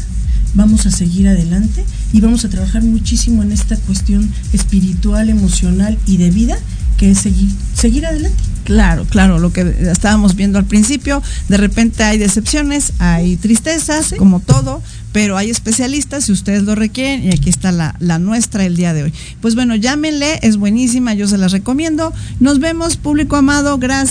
[SPEAKER 22] vamos a seguir adelante y vamos a trabajar muchísimo en esta cuestión espiritual, emocional y de vida, que es seguir, seguir adelante.
[SPEAKER 1] Claro, claro, lo que estábamos viendo al principio, de repente hay decepciones, hay tristezas, como todo, pero hay especialistas si ustedes lo requieren y aquí está la, la, nuestra el día de hoy. Pues bueno, llámenle, es buenísima, yo se las recomiendo. Nos vemos, público amado, gracias.